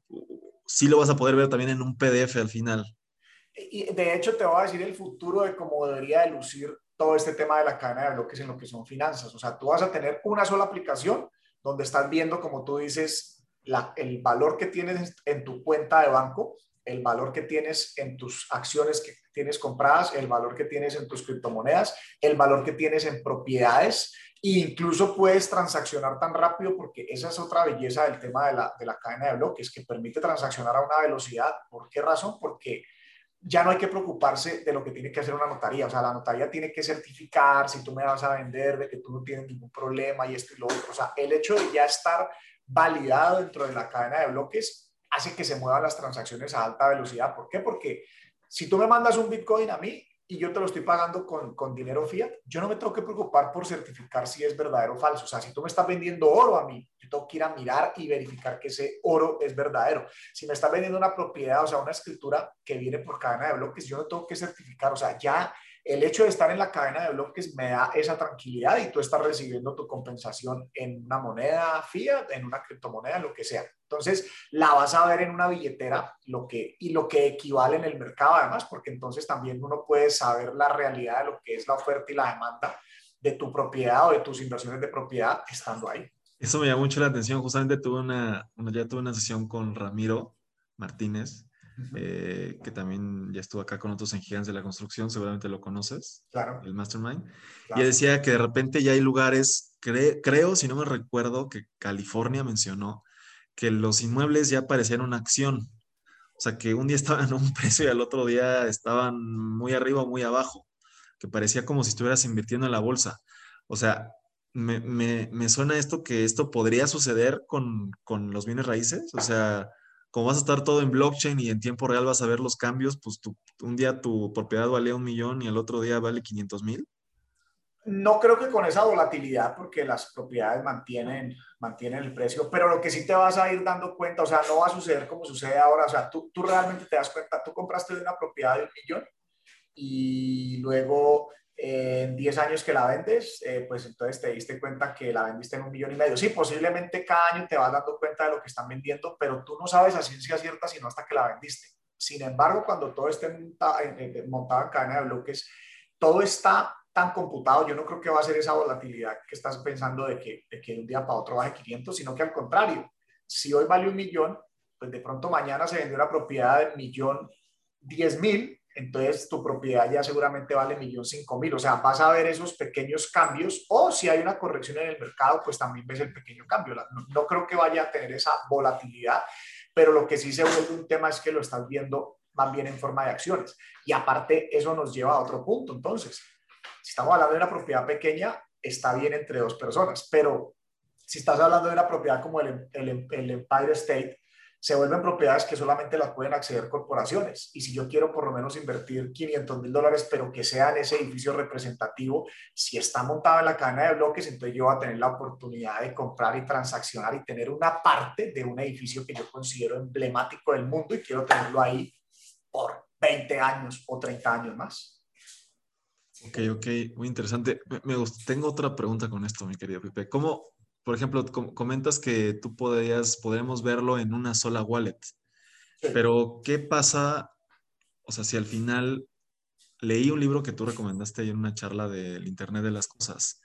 sí lo vas a poder ver también en un PDF al final y de hecho te voy a decir el futuro de cómo debería de lucir todo este tema de la cadena de bloques en lo que son finanzas. O sea, tú vas a tener una sola aplicación donde estás viendo, como tú dices, el valor que tienes en tu cuenta de banco, el valor que tienes en tus acciones que tienes compradas, el valor que tienes en tus criptomonedas, el valor que tienes en propiedades e incluso puedes transaccionar tan rápido porque esa es otra belleza del tema de la, de la cadena de bloques que permite transaccionar a una velocidad. ¿Por qué razón? Porque ya no hay que preocuparse de lo que tiene que hacer una notaría. O sea, la notaría tiene que certificar si tú me vas a vender, de que tú no tienes ningún problema y esto y lo otro. O sea, el hecho de ya estar validado dentro de la cadena de bloques hace que se muevan las transacciones a alta velocidad. ¿Por qué? Porque si tú me mandas un Bitcoin a mí y yo te lo estoy pagando con, con dinero fiat, yo no me tengo que preocupar por certificar si es verdadero o falso. O sea, si tú me estás vendiendo oro a mí, yo tengo que ir a mirar y verificar que ese oro es verdadero. Si me estás vendiendo una propiedad, o sea, una escritura que viene por cadena de bloques, yo no tengo que certificar. O sea, ya el hecho de estar en la cadena de bloques me da esa tranquilidad y tú estás recibiendo tu compensación en una moneda fiat, en una criptomoneda, lo que sea. Entonces, la vas a ver en una billetera lo que, y lo que equivale en el mercado además, porque entonces también uno puede saber la realidad de lo que es la oferta y la demanda de tu propiedad o de tus inversiones de propiedad estando ahí. Eso me llamó mucho la atención. Justamente tuve una, ya tuve una sesión con Ramiro Martínez, eh, que también ya estuvo acá con otros en Gigantes de la Construcción, seguramente lo conoces, claro. el Mastermind. Y decía que de repente ya hay lugares, creo, si no me recuerdo, que California mencionó que los inmuebles ya parecían una acción. O sea, que un día (laughs) estaban a un precio y al otro día estaban muy arriba o muy abajo, que parecía como si estuvieras invirtiendo en la bolsa. O sea, me, me, me suena esto que esto podría suceder con, con los bienes raíces. O sea, como vas a estar todo en blockchain y en tiempo real vas a ver los cambios, pues un día tu propiedad valía un millón y el otro día vale 500 mil. No creo que con esa volatilidad, porque las propiedades mantienen, mantienen el precio, pero lo que sí te vas a ir dando cuenta, o sea, no va a suceder como sucede ahora, o sea, tú, tú realmente te das cuenta, tú compraste una propiedad de un millón y luego en 10 años que la vendes, eh, pues entonces te diste cuenta que la vendiste en un millón y medio. Sí, posiblemente cada año te vas dando cuenta de lo que están vendiendo, pero tú no sabes a ciencia cierta sino hasta que la vendiste. Sin embargo, cuando todo esté montado en cadena de bloques, todo está tan computado, yo no creo que va a ser esa volatilidad que estás pensando de que, de que un día para otro baje 500, sino que al contrario, si hoy vale un millón, pues de pronto mañana se vendió una propiedad de millón diez mil entonces tu propiedad ya seguramente vale millón cinco mil. O sea, vas a ver esos pequeños cambios o si hay una corrección en el mercado, pues también ves el pequeño cambio. No, creo que vaya a tener esa volatilidad, pero lo que sí se vuelve un tema es que lo estás viendo más bien en forma de acciones. Y aparte, eso nos lleva a otro punto. Entonces, si estamos hablando de una propiedad pequeña, está bien entre dos personas, pero si estás hablando de una propiedad como el, el, el Empire State, se vuelven propiedades que solamente las pueden acceder corporaciones. Y si yo quiero por lo menos invertir 500 mil dólares, pero que sea en ese edificio representativo, si está montado en la cadena de bloques, entonces yo voy a tener la oportunidad de comprar y transaccionar y tener una parte de un edificio que yo considero emblemático del mundo y quiero tenerlo ahí por 20 años o 30 años más. Ok, ok, muy interesante. Me, Tengo otra pregunta con esto, mi querido Pipe. ¿Cómo, por ejemplo, comentas que tú podrías, podremos verlo en una sola wallet. Pero, ¿qué pasa? O sea, si al final leí un libro que tú recomendaste en una charla del Internet de las Cosas,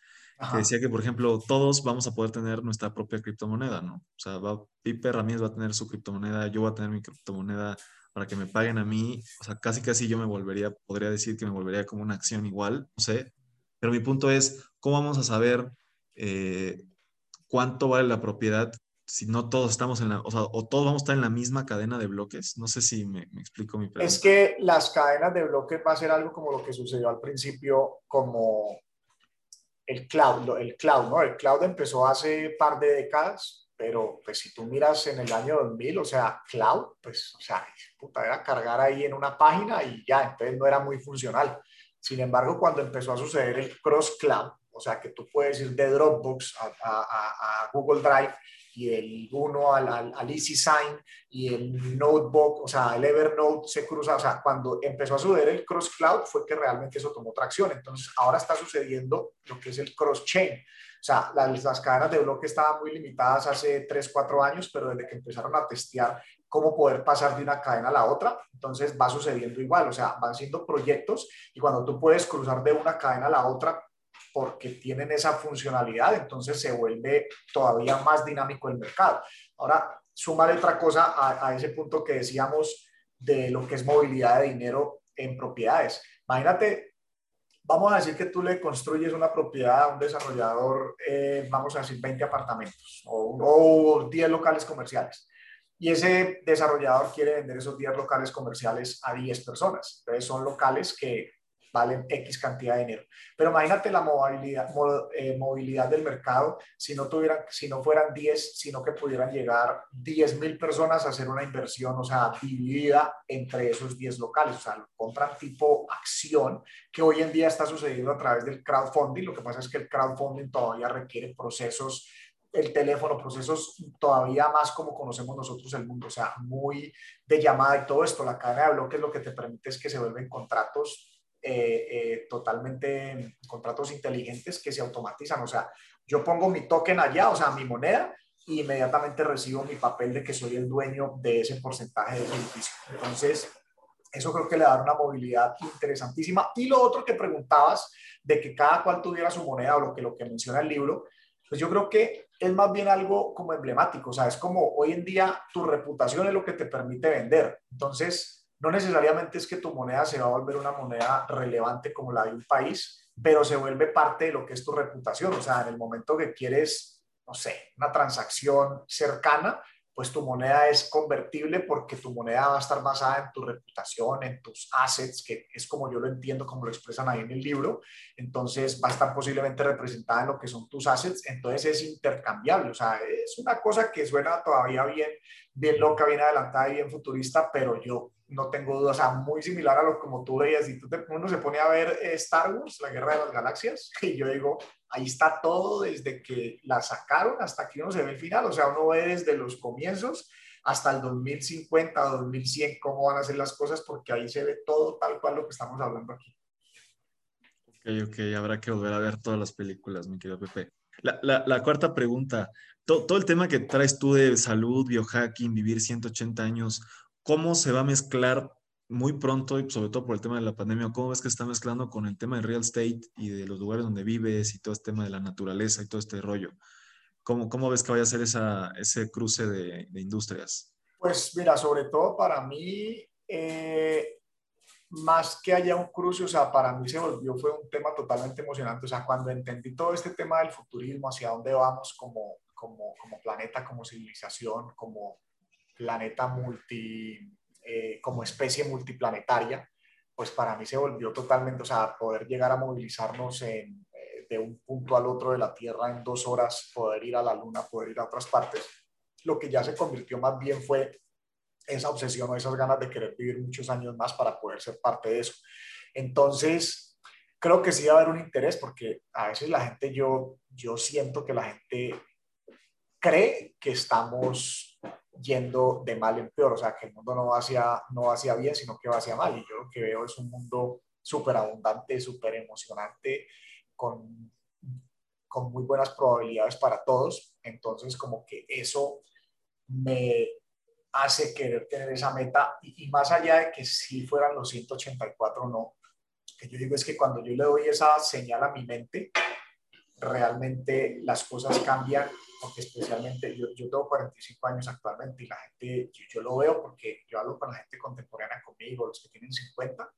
que decía que, por ejemplo, todos vamos a poder tener nuestra propia criptomoneda, ¿no? O sea, va, Pipe Ramírez va a tener su criptomoneda, yo voy a tener mi criptomoneda para que me paguen a mí. O sea, casi casi yo me volvería, podría decir que me volvería como una acción igual, no sé. Pero mi punto es, ¿cómo vamos a saber eh, cuánto vale la propiedad si no todos estamos en la, o sea, o todos vamos a estar en la misma cadena de bloques. No sé si me, explico mi pregunta. Es que las cadenas de bloques va a ser algo como lo que sucedió al principio, como el cloud, el cloud, ¿no? El cloud empezó hace par de décadas, pero pues si tú miras en el año 2000, o sea, cloud, pues, o sea, puta, era cargar ahí en una página y ya, entonces no era muy funcional. Sin embargo, cuando empezó a suceder el cross cloud, o sea, que tú puedes ir de Dropbox a, Google Drive y el uno al, al, al, Easy Sign y el Notebook, o sea, el Evernote se cruza, o sea, cuando empezó a suceder el cross cloud fue que realmente eso tomó tracción. Entonces, ahora está sucediendo lo que es el cross chain. O sea, las, las cadenas de bloque estaban muy limitadas hace 3, 4 años, pero desde que empezaron a testear cómo poder pasar de una cadena a la otra, entonces va sucediendo igual, o sea, van siendo proyectos y cuando tú puedes cruzar de una cadena a la otra, porque tienen esa funcionalidad, entonces se vuelve todavía más dinámico el mercado. Ahora, súmale otra cosa a, ese punto que decíamos de lo que es movilidad de dinero en propiedades. Imagínate, vamos a decir que tú le construyes una propiedad a un desarrollador, eh, vamos a decir 20 apartamentos o, o 10 locales comerciales. Y ese desarrollador quiere vender esos 10 locales comerciales a 10 personas. Entonces son locales que valen X cantidad de dinero. Pero imagínate la movilidad, eh, movilidad del mercado si no, tuvieran, si no fueran 10, sino que pudieran llegar 10 mil personas a hacer una inversión, o sea, dividida entre esos 10 locales. O sea, lo compran tipo acción, que hoy en día está sucediendo a través del crowdfunding. Lo que pasa es que el crowdfunding todavía requiere procesos el teléfono, procesos todavía más como conocemos nosotros el mundo, o sea, muy de llamada y todo esto. La cadena de bloques lo que te permite es que se vuelven contratos eh, eh, totalmente contratos inteligentes que se automatizan. O sea, yo pongo mi token allá, o sea, mi moneda, y inmediatamente recibo mi papel de que soy el dueño de ese porcentaje de edificio. Entonces, eso creo que le da una movilidad interesantísima. Y lo otro que preguntabas, de que cada cual tuviera su moneda o lo que, lo que menciona el libro, pues yo creo que es más bien algo como emblemático, o sea, es como hoy en día tu reputación es lo que te permite vender. Entonces, no necesariamente es que tu moneda se va a volver una moneda relevante como la de un país, pero se vuelve parte de lo que es tu reputación. O sea, en el momento que quieres, no sé, una transacción cercana, pues tu moneda es convertible porque tu moneda va a estar basada en tu reputación, en tus assets, que es como yo lo entiendo, como lo expresan ahí en el libro. Entonces va a estar posiblemente representada en lo que son tus assets. Entonces es intercambiable. O sea, es una cosa que suena todavía bien, bien loca, bien adelantada y bien futurista, pero yo no tengo dudas, o sea, muy similar a lo como tú veías, y tú te, uno se pone a ver eh, Star Wars, la Guerra de las Galaxias, (laughs) y yo digo, ahí está todo desde que la sacaron hasta que uno se ve el final, o sea, uno ve desde los comienzos hasta el 2050 o 2100 cómo van a ser las cosas, porque ahí se ve todo tal cual lo que estamos hablando aquí. Ok, ok, habrá que volver a ver todas las películas, mi querido Pepe. La, la, la cuarta pregunta, todo, todo el tema que traes tú de salud, biohacking, vivir 180 años, cómo se va a mezclar muy pronto y sobre todo por el tema de la pandemia, cómo ves que está mezclando con el tema del real estate y de los lugares donde vives y todo este tema de la naturaleza y todo este rollo. ¿Cómo, cómo ves que vaya a ser esa, ese cruce de, de, industrias? Pues mira, sobre todo para mí, eh, más que haya un cruce, o sea, para mí se volvió, fue un tema totalmente emocionante, o sea, cuando entendí todo este tema del futurismo, hacia dónde vamos como, como, como planeta, como civilización, como planeta multi, eh, como especie multiplanetaria, pues para mí se volvió totalmente, o sea, poder llegar a movilizarnos en, eh, de un punto al otro de la Tierra en dos horas, poder ir a la Luna, poder ir a otras partes, lo que ya se convirtió más bien fue esa obsesión o esas ganas de querer vivir muchos años más para poder ser parte de eso. Entonces, creo que sí va a haber un interés porque a veces la gente, yo, yo siento que la gente cree que estamos yendo de mal en peor, o sea, que el mundo no va hacia, no hacia bien, sino que va hacia mal. Y yo lo que veo es un mundo súper abundante, súper emocionante, con, con muy buenas probabilidades para todos. Entonces, como que eso me hace querer tener esa meta y, y más allá de que si fueran los 184 no, que yo digo es que cuando yo le doy esa señal a mi mente, realmente las cosas cambian porque especialmente yo, yo tengo 45 años actualmente y la gente, yo, lo veo porque yo hablo con la gente contemporánea conmigo, los que tienen 50,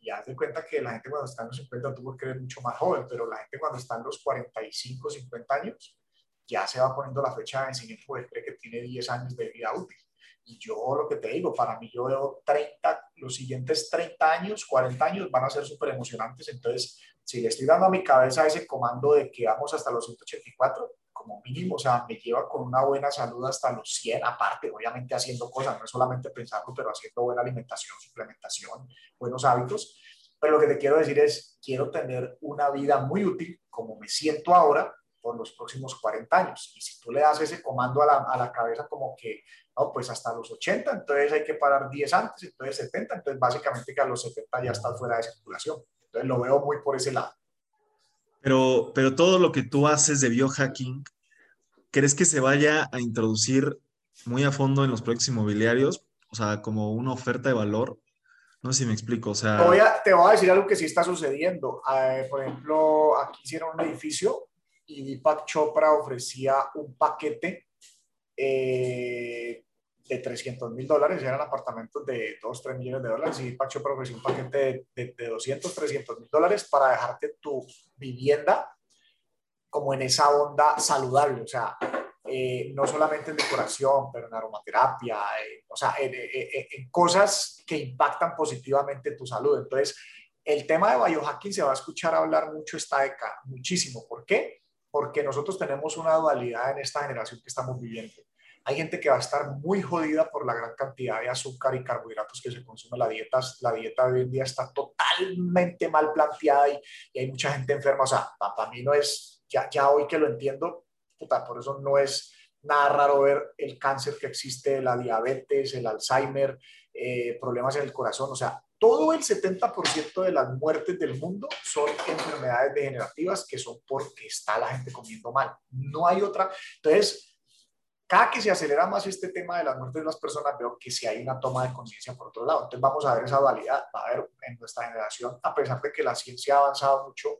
y haz de cuenta que la gente cuando está en los 50 tuvo que ser mucho más joven, pero la gente cuando está en los 45, 50 años, ya se va poniendo la fecha de vencimiento porque cree que tiene 10 años de vida útil. Y yo lo que te digo, para mí yo veo 30, los siguientes 30 años, 40 años van a ser súper emocionantes. Entonces, si le estoy dando a mi cabeza ese comando de que vamos hasta los 184, como mínimo, o sea, me lleva con una buena salud hasta los 100, aparte, obviamente haciendo cosas, no es solamente pensarlo, pero haciendo buena alimentación, suplementación, buenos hábitos. Pero lo que te quiero decir es, quiero tener una vida muy útil, como me siento ahora, por los próximos 40 años. Y si tú le das ese comando a la, a la cabeza como que, no, pues hasta los 80, entonces hay que parar 10 antes, entonces 70, entonces básicamente que a los 70 ya estás fuera de circulación. Entonces lo veo muy por ese lado. Pero, pero todo lo que tú haces de biohacking, ¿crees que se vaya a introducir muy a fondo en los proyectos inmobiliarios? O sea, como una oferta de valor. No sé si me explico. O sea... te, voy a, decir algo que sí está sucediendo. Eh, por ejemplo, aquí hicieron un edificio y Deepak Chopra ofrecía un paquete eh, de 300 mil dólares, eran apartamentos de 2, 3 millones de dólares y Pacho ofreció un paquete de, de, 200, 300 mil dólares para dejarte tu vivienda como en esa onda saludable, o sea, eh, no solamente en decoración, pero en aromaterapia, eh, o sea, en, en, en, cosas que impactan positivamente tu salud. Entonces, el tema de biohacking se va a escuchar hablar mucho esta década, muchísimo. ¿Por qué? Porque nosotros tenemos una dualidad en esta generación que estamos viviendo hay gente que va a estar muy jodida por la gran cantidad de azúcar y carbohidratos que se consume. La dieta, la dieta de hoy en día está totalmente mal planteada y, hay mucha gente enferma. O sea, para mí no es, ya, ya hoy que lo entiendo, puta, por eso no es nada raro ver el cáncer que existe, la diabetes, el Alzheimer, eh, problemas en el corazón. O sea, todo el 70% de las muertes del mundo son enfermedades degenerativas que son porque está la gente comiendo mal. No hay otra. Entonces, cada que se acelera más este tema de las muertes de las personas, veo que si hay una toma de conciencia por otro lado. Entonces vamos a ver esa dualidad, va a haber en nuestra generación, a pesar de que la ciencia ha avanzado mucho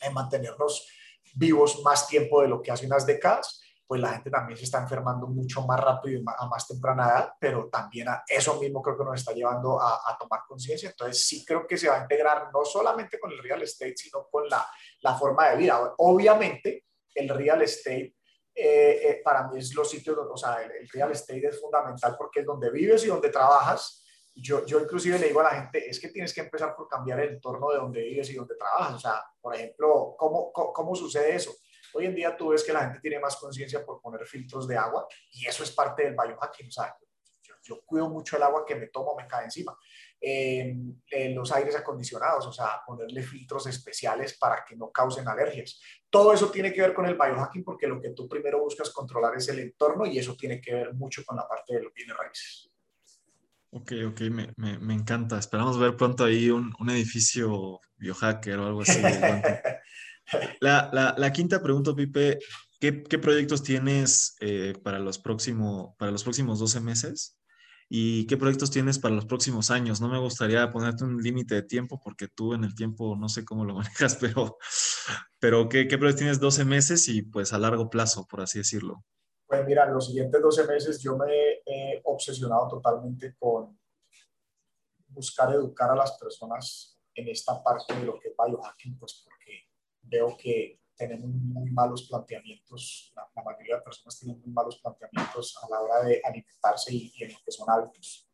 en mantenernos vivos más tiempo de lo que hace unas décadas, pues la gente también se está enfermando mucho más rápido y a más temprana edad, pero también a eso mismo creo que nos está llevando a, tomar conciencia. Entonces sí creo que se va a integrar no solamente con el real estate, sino con la, la forma de vida. Obviamente el real estate eh, eh, para mí es los sitios, o sea, el, el, real estate es fundamental porque es donde vives y donde trabajas. Yo, yo inclusive le digo a la gente, es que tienes que empezar por cambiar el entorno de donde vives y donde trabajas. O sea, por ejemplo, ¿cómo, cómo, cómo sucede eso? Hoy en día tú ves que la gente tiene más conciencia por poner filtros de agua y eso es parte del biohacking. O sea, yo, cuido mucho el agua que me tomo, me cae encima. Eh, los aires acondicionados, o sea, ponerle filtros especiales para que no causen alergias. Todo eso tiene que ver con el biohacking porque lo que tú primero buscas controlar es el entorno y eso tiene que ver mucho con la parte de los bienes raíces. Ok, ok, me, me, me, encanta. Esperamos ver pronto ahí un, un edificio biohacker o algo así. (laughs) La, la, la, quinta pregunta, Pipe, ¿qué, qué proyectos tienes eh, para, los próximo, para los próximos 12 meses? ¿Y qué proyectos tienes para los próximos años? No me gustaría ponerte un límite de tiempo porque tú en el tiempo no sé cómo lo (laughs) manejas, pero, pero ¿qué, qué proyectos tienes 12 meses y pues a largo plazo, por así decirlo? Pues mira, los siguientes 12 meses yo me he obsesionado totalmente con buscar educar a las personas en esta parte de lo que es biohacking, pues porque veo que tenemos muy malos planteamientos, la, mayoría de personas tienen muy malos planteamientos a la hora de alimentarse y, en lo que son hábitos.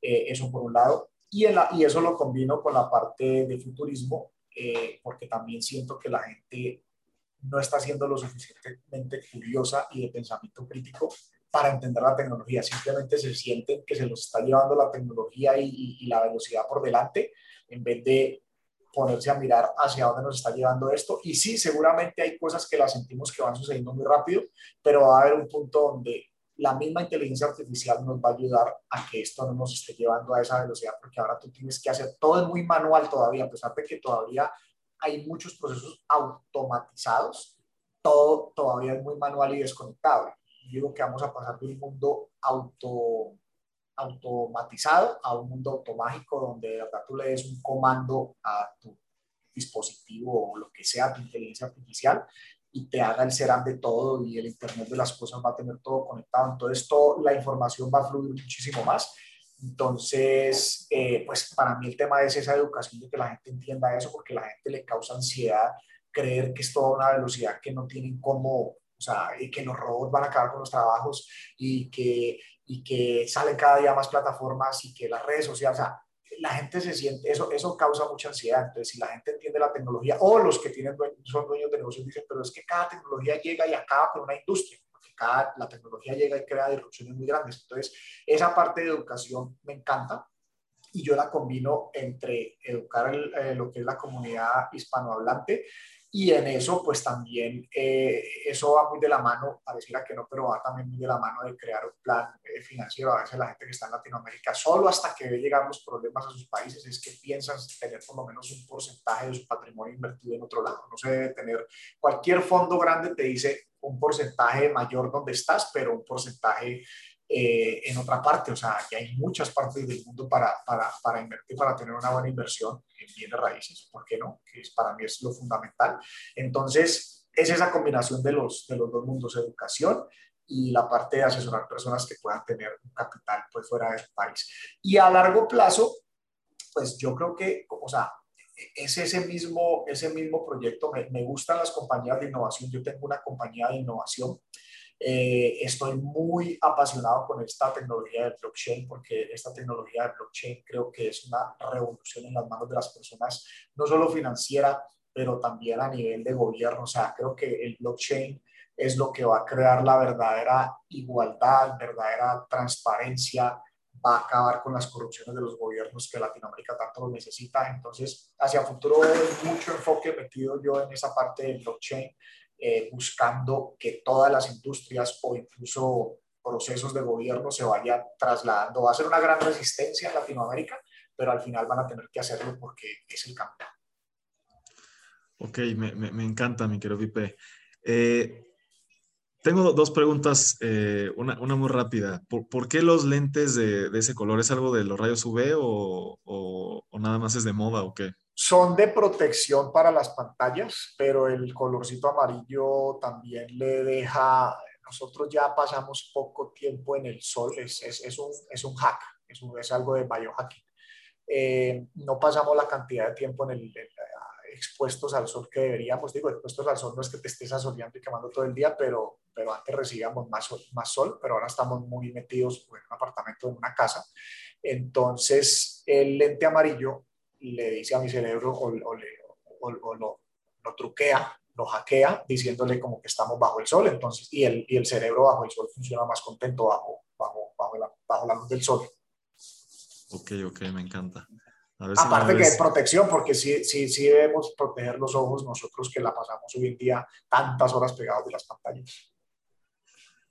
Eh, eso por un lado. Y, en la, y eso lo combino con la parte de futurismo, eh, porque también siento que la gente no está siendo lo suficientemente curiosa y de pensamiento crítico para entender la tecnología. Simplemente se sienten que se los está llevando la tecnología y, y la velocidad por delante, en vez de ponerse a mirar hacia dónde nos está llevando esto. Y sí, seguramente hay cosas que las sentimos que van sucediendo muy rápido, pero va a haber un punto donde la misma inteligencia artificial nos va a ayudar a que esto no nos esté llevando a esa velocidad, porque ahora tú tienes que hacer, todo es muy manual todavía, a pesar de que todavía hay muchos procesos automatizados, todo todavía es muy manual y desconectado. digo que vamos a pasar de un mundo auto automatizado a un mundo automágico donde de verdad tú le des un comando a tu dispositivo o lo que sea, tu inteligencia artificial, y te haga el serán de todo y el Internet de las cosas va a tener todo conectado. Entonces, todo, la información va a fluir muchísimo más. Entonces, eh, pues para mí el tema es esa educación de que la gente entienda eso, porque la gente le causa ansiedad creer que es toda una velocidad que no tienen cómo, o sea, y que los robots van a acabar con los trabajos y que y que salen cada día más plataformas y que las redes sociales, o sea, la gente se siente, eso, eso causa mucha ansiedad. Entonces, si la gente entiende la tecnología, o los que tienen, son dueños de negocios dicen, pero es que cada tecnología llega y acaba con una industria, porque cada, la tecnología llega y crea disrupciones muy grandes. Entonces, esa parte de educación me encanta y yo la combino entre educar eh, lo que es la comunidad hispanohablante y en eso, pues también eh, eso va muy de la mano, pareciera que no, pero va también muy de la mano de crear un plan eh, financiero. A veces la gente que está en Latinoamérica, solo hasta que ve llegar los problemas a sus países, es que piensan tener por lo menos un porcentaje de su patrimonio invertido en otro lado. No se debe tener, cualquier fondo grande te dice un porcentaje mayor donde estás, pero un porcentaje eh, en otra parte. O sea, que hay muchas partes del mundo para, para, para, invertir, para tener una buena inversión en bienes raíces. ¿Por qué no? Que es, para mí es lo fundamental. Entonces, es esa combinación de los, de los dos mundos, educación y la parte de asesorar personas que puedan tener un capital pues fuera del país. Y a largo plazo, pues yo creo que, o sea, es ese mismo, ese mismo proyecto. Me, me, gustan las compañías de innovación. Yo tengo una compañía de innovación eh, estoy muy apasionado con esta tecnología de blockchain porque esta tecnología de blockchain creo que es una revolución en las manos de las personas, no solo financiera, pero también a nivel de gobierno. O sea, creo que el blockchain es lo que va a crear la verdadera igualdad, verdadera transparencia, va a acabar con las corrupciones de los gobiernos que Latinoamérica tanto lo necesita. Entonces, hacia futuro, mucho enfoque metido yo en esa parte del blockchain eh, buscando que todas las industrias o incluso procesos de gobierno se vayan trasladando. Va a ser una gran resistencia en Latinoamérica, pero al final van a tener que hacerlo porque es el cambio. Ok, me, me, encanta, mi querido Pipe. Eh, tengo dos preguntas, eh, una, una, muy rápida. ¿Por, qué los lentes de, de, ese color? ¿Es algo de los rayos UV o, o, o, nada más es de moda o qué? Son de protección para las pantallas, pero el colorcito amarillo también le deja, nosotros ya pasamos poco tiempo en el sol, es, un, es un hack, es, un, algo de biohacking. Eh, no pasamos la cantidad de tiempo en el, expuestos al sol que deberíamos. Digo, expuestos al sol no es que te estés asoleando y quemando todo el día, pero, pero antes recibíamos más sol, más sol, pero ahora estamos muy metidos en un apartamento, en una casa. Entonces, el lente amarillo le dice a mi cerebro o, o, lo, lo, truquea, lo hackea, diciéndole como que estamos bajo el sol. Entonces, y el, y el cerebro bajo el sol funciona más contento bajo, bajo, bajo, la, bajo la luz del sol. Ok, ok, me encanta. Aparte que de protección, porque sí, sí, sí debemos proteger los ojos nosotros que la pasamos hoy en día tantas horas pegados de las pantallas.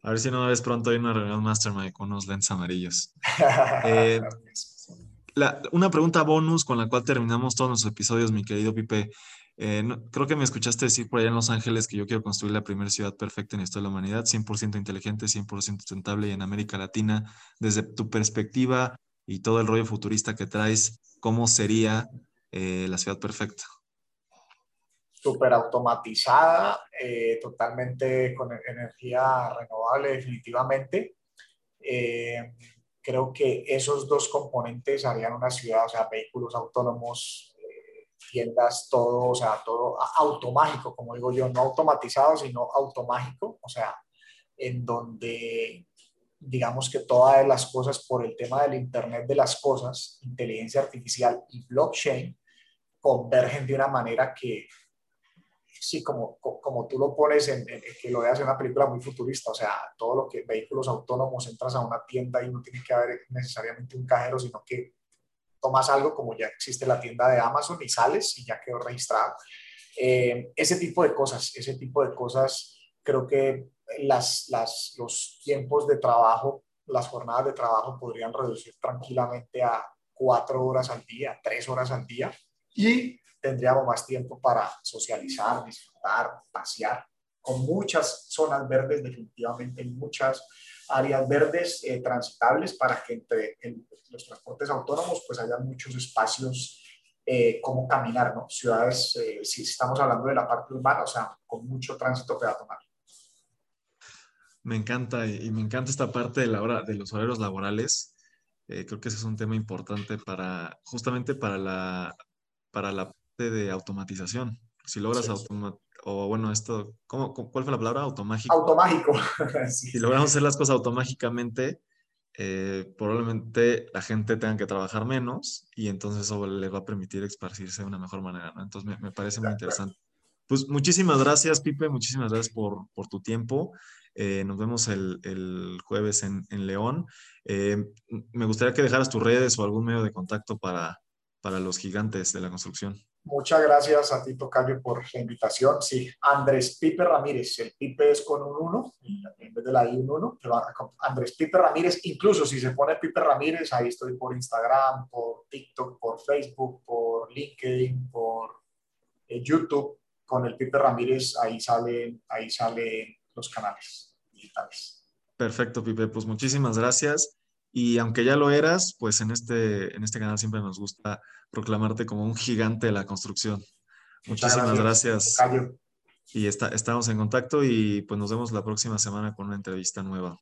A ver si no ves pronto hay una reunión Mastermind con unos lentes amarillos. (laughs) Eh, una pregunta bonus con la cual terminamos todos los episodios, mi querido Pipe. Eh, creo que me escuchaste decir por allá en Los Ángeles que yo quiero construir la primera ciudad perfecta en la historia de la humanidad, 100% inteligente, 100% sustentable y en América Latina. Desde tu perspectiva y todo el rollo futurista que traes, ¿cómo sería eh, la ciudad perfecta? Súper automatizada, eh, totalmente con energía renovable definitivamente. Eh, creo que esos dos componentes harían una ciudad, o sea, vehículos autónomos, tiendas, todo, o sea, todo automágico, como digo yo, no automatizado, sino automágico, o sea, en donde digamos que todas las cosas por el tema del Internet de las cosas, inteligencia artificial y blockchain, convergen de una manera que, sí, como, como tú lo pones, en, que lo veas en una película muy futurista, o sea, todo lo que vehículos autónomos, entras a una tienda y no tiene que haber necesariamente un cajero, sino que tomas algo como ya existe la tienda de Amazon y sales y ya quedó registrado. Eh, ese tipo de cosas, ese tipo de cosas creo que las, las, los tiempos de trabajo, las jornadas de trabajo podrían reducir tranquilamente a cuatro horas al día, tres horas al día y tendríamos más tiempo para socializar, disfrutar, pasear, con muchas zonas verdes, definitivamente muchas áreas verdes eh, transitables para que entre los transportes autónomos pues haya muchos espacios eh, como caminar, ¿no? Ciudades, eh, si estamos hablando de la parte urbana, o sea, con mucho tránsito peatonal. Me encanta y, me encanta esta parte de, la hora, de los horarios laborales. Eh, creo que ese es un tema importante para, justamente para la, para la de automatización. Si logras automatizar, o bueno, esto, ¿cómo, ¿cuál fue la palabra? Automágico. Automágico. (laughs) Si logramos hacer las cosas automágicamente, eh, probablemente la gente tenga que trabajar menos y entonces eso le va a permitir esparcirse de una mejor manera, ¿no? Entonces me, me parece muy interesante. Pues muchísimas gracias, Pipe, muchísimas gracias por, por tu tiempo. Eh, nos vemos el, el jueves en, en León. Eh, me gustaría que dejaras tus redes o algún medio de contacto para, para los gigantes de la construcción. Muchas gracias a ti, Tocayo, por la invitación. Sí, Andrés Pipe Ramírez. El Pipe es con un 1, en vez de la I un 1, pero Andrés Pipe Ramírez. Incluso si se pone Pipe Ramírez, ahí estoy por Instagram, por TikTok, por Facebook, por LinkedIn, por eh, YouTube. Con el Pipe Ramírez, ahí salen, ahí sale los canales digitales. Perfecto, Pipe. Pues muchísimas gracias. Y aunque ya lo eras, pues en este, en este canal siempre nos gusta proclamarte como un gigante de la construcción. Muchísimas gracias. Y está, estamos en contacto y pues nos vemos la próxima semana con una entrevista nueva.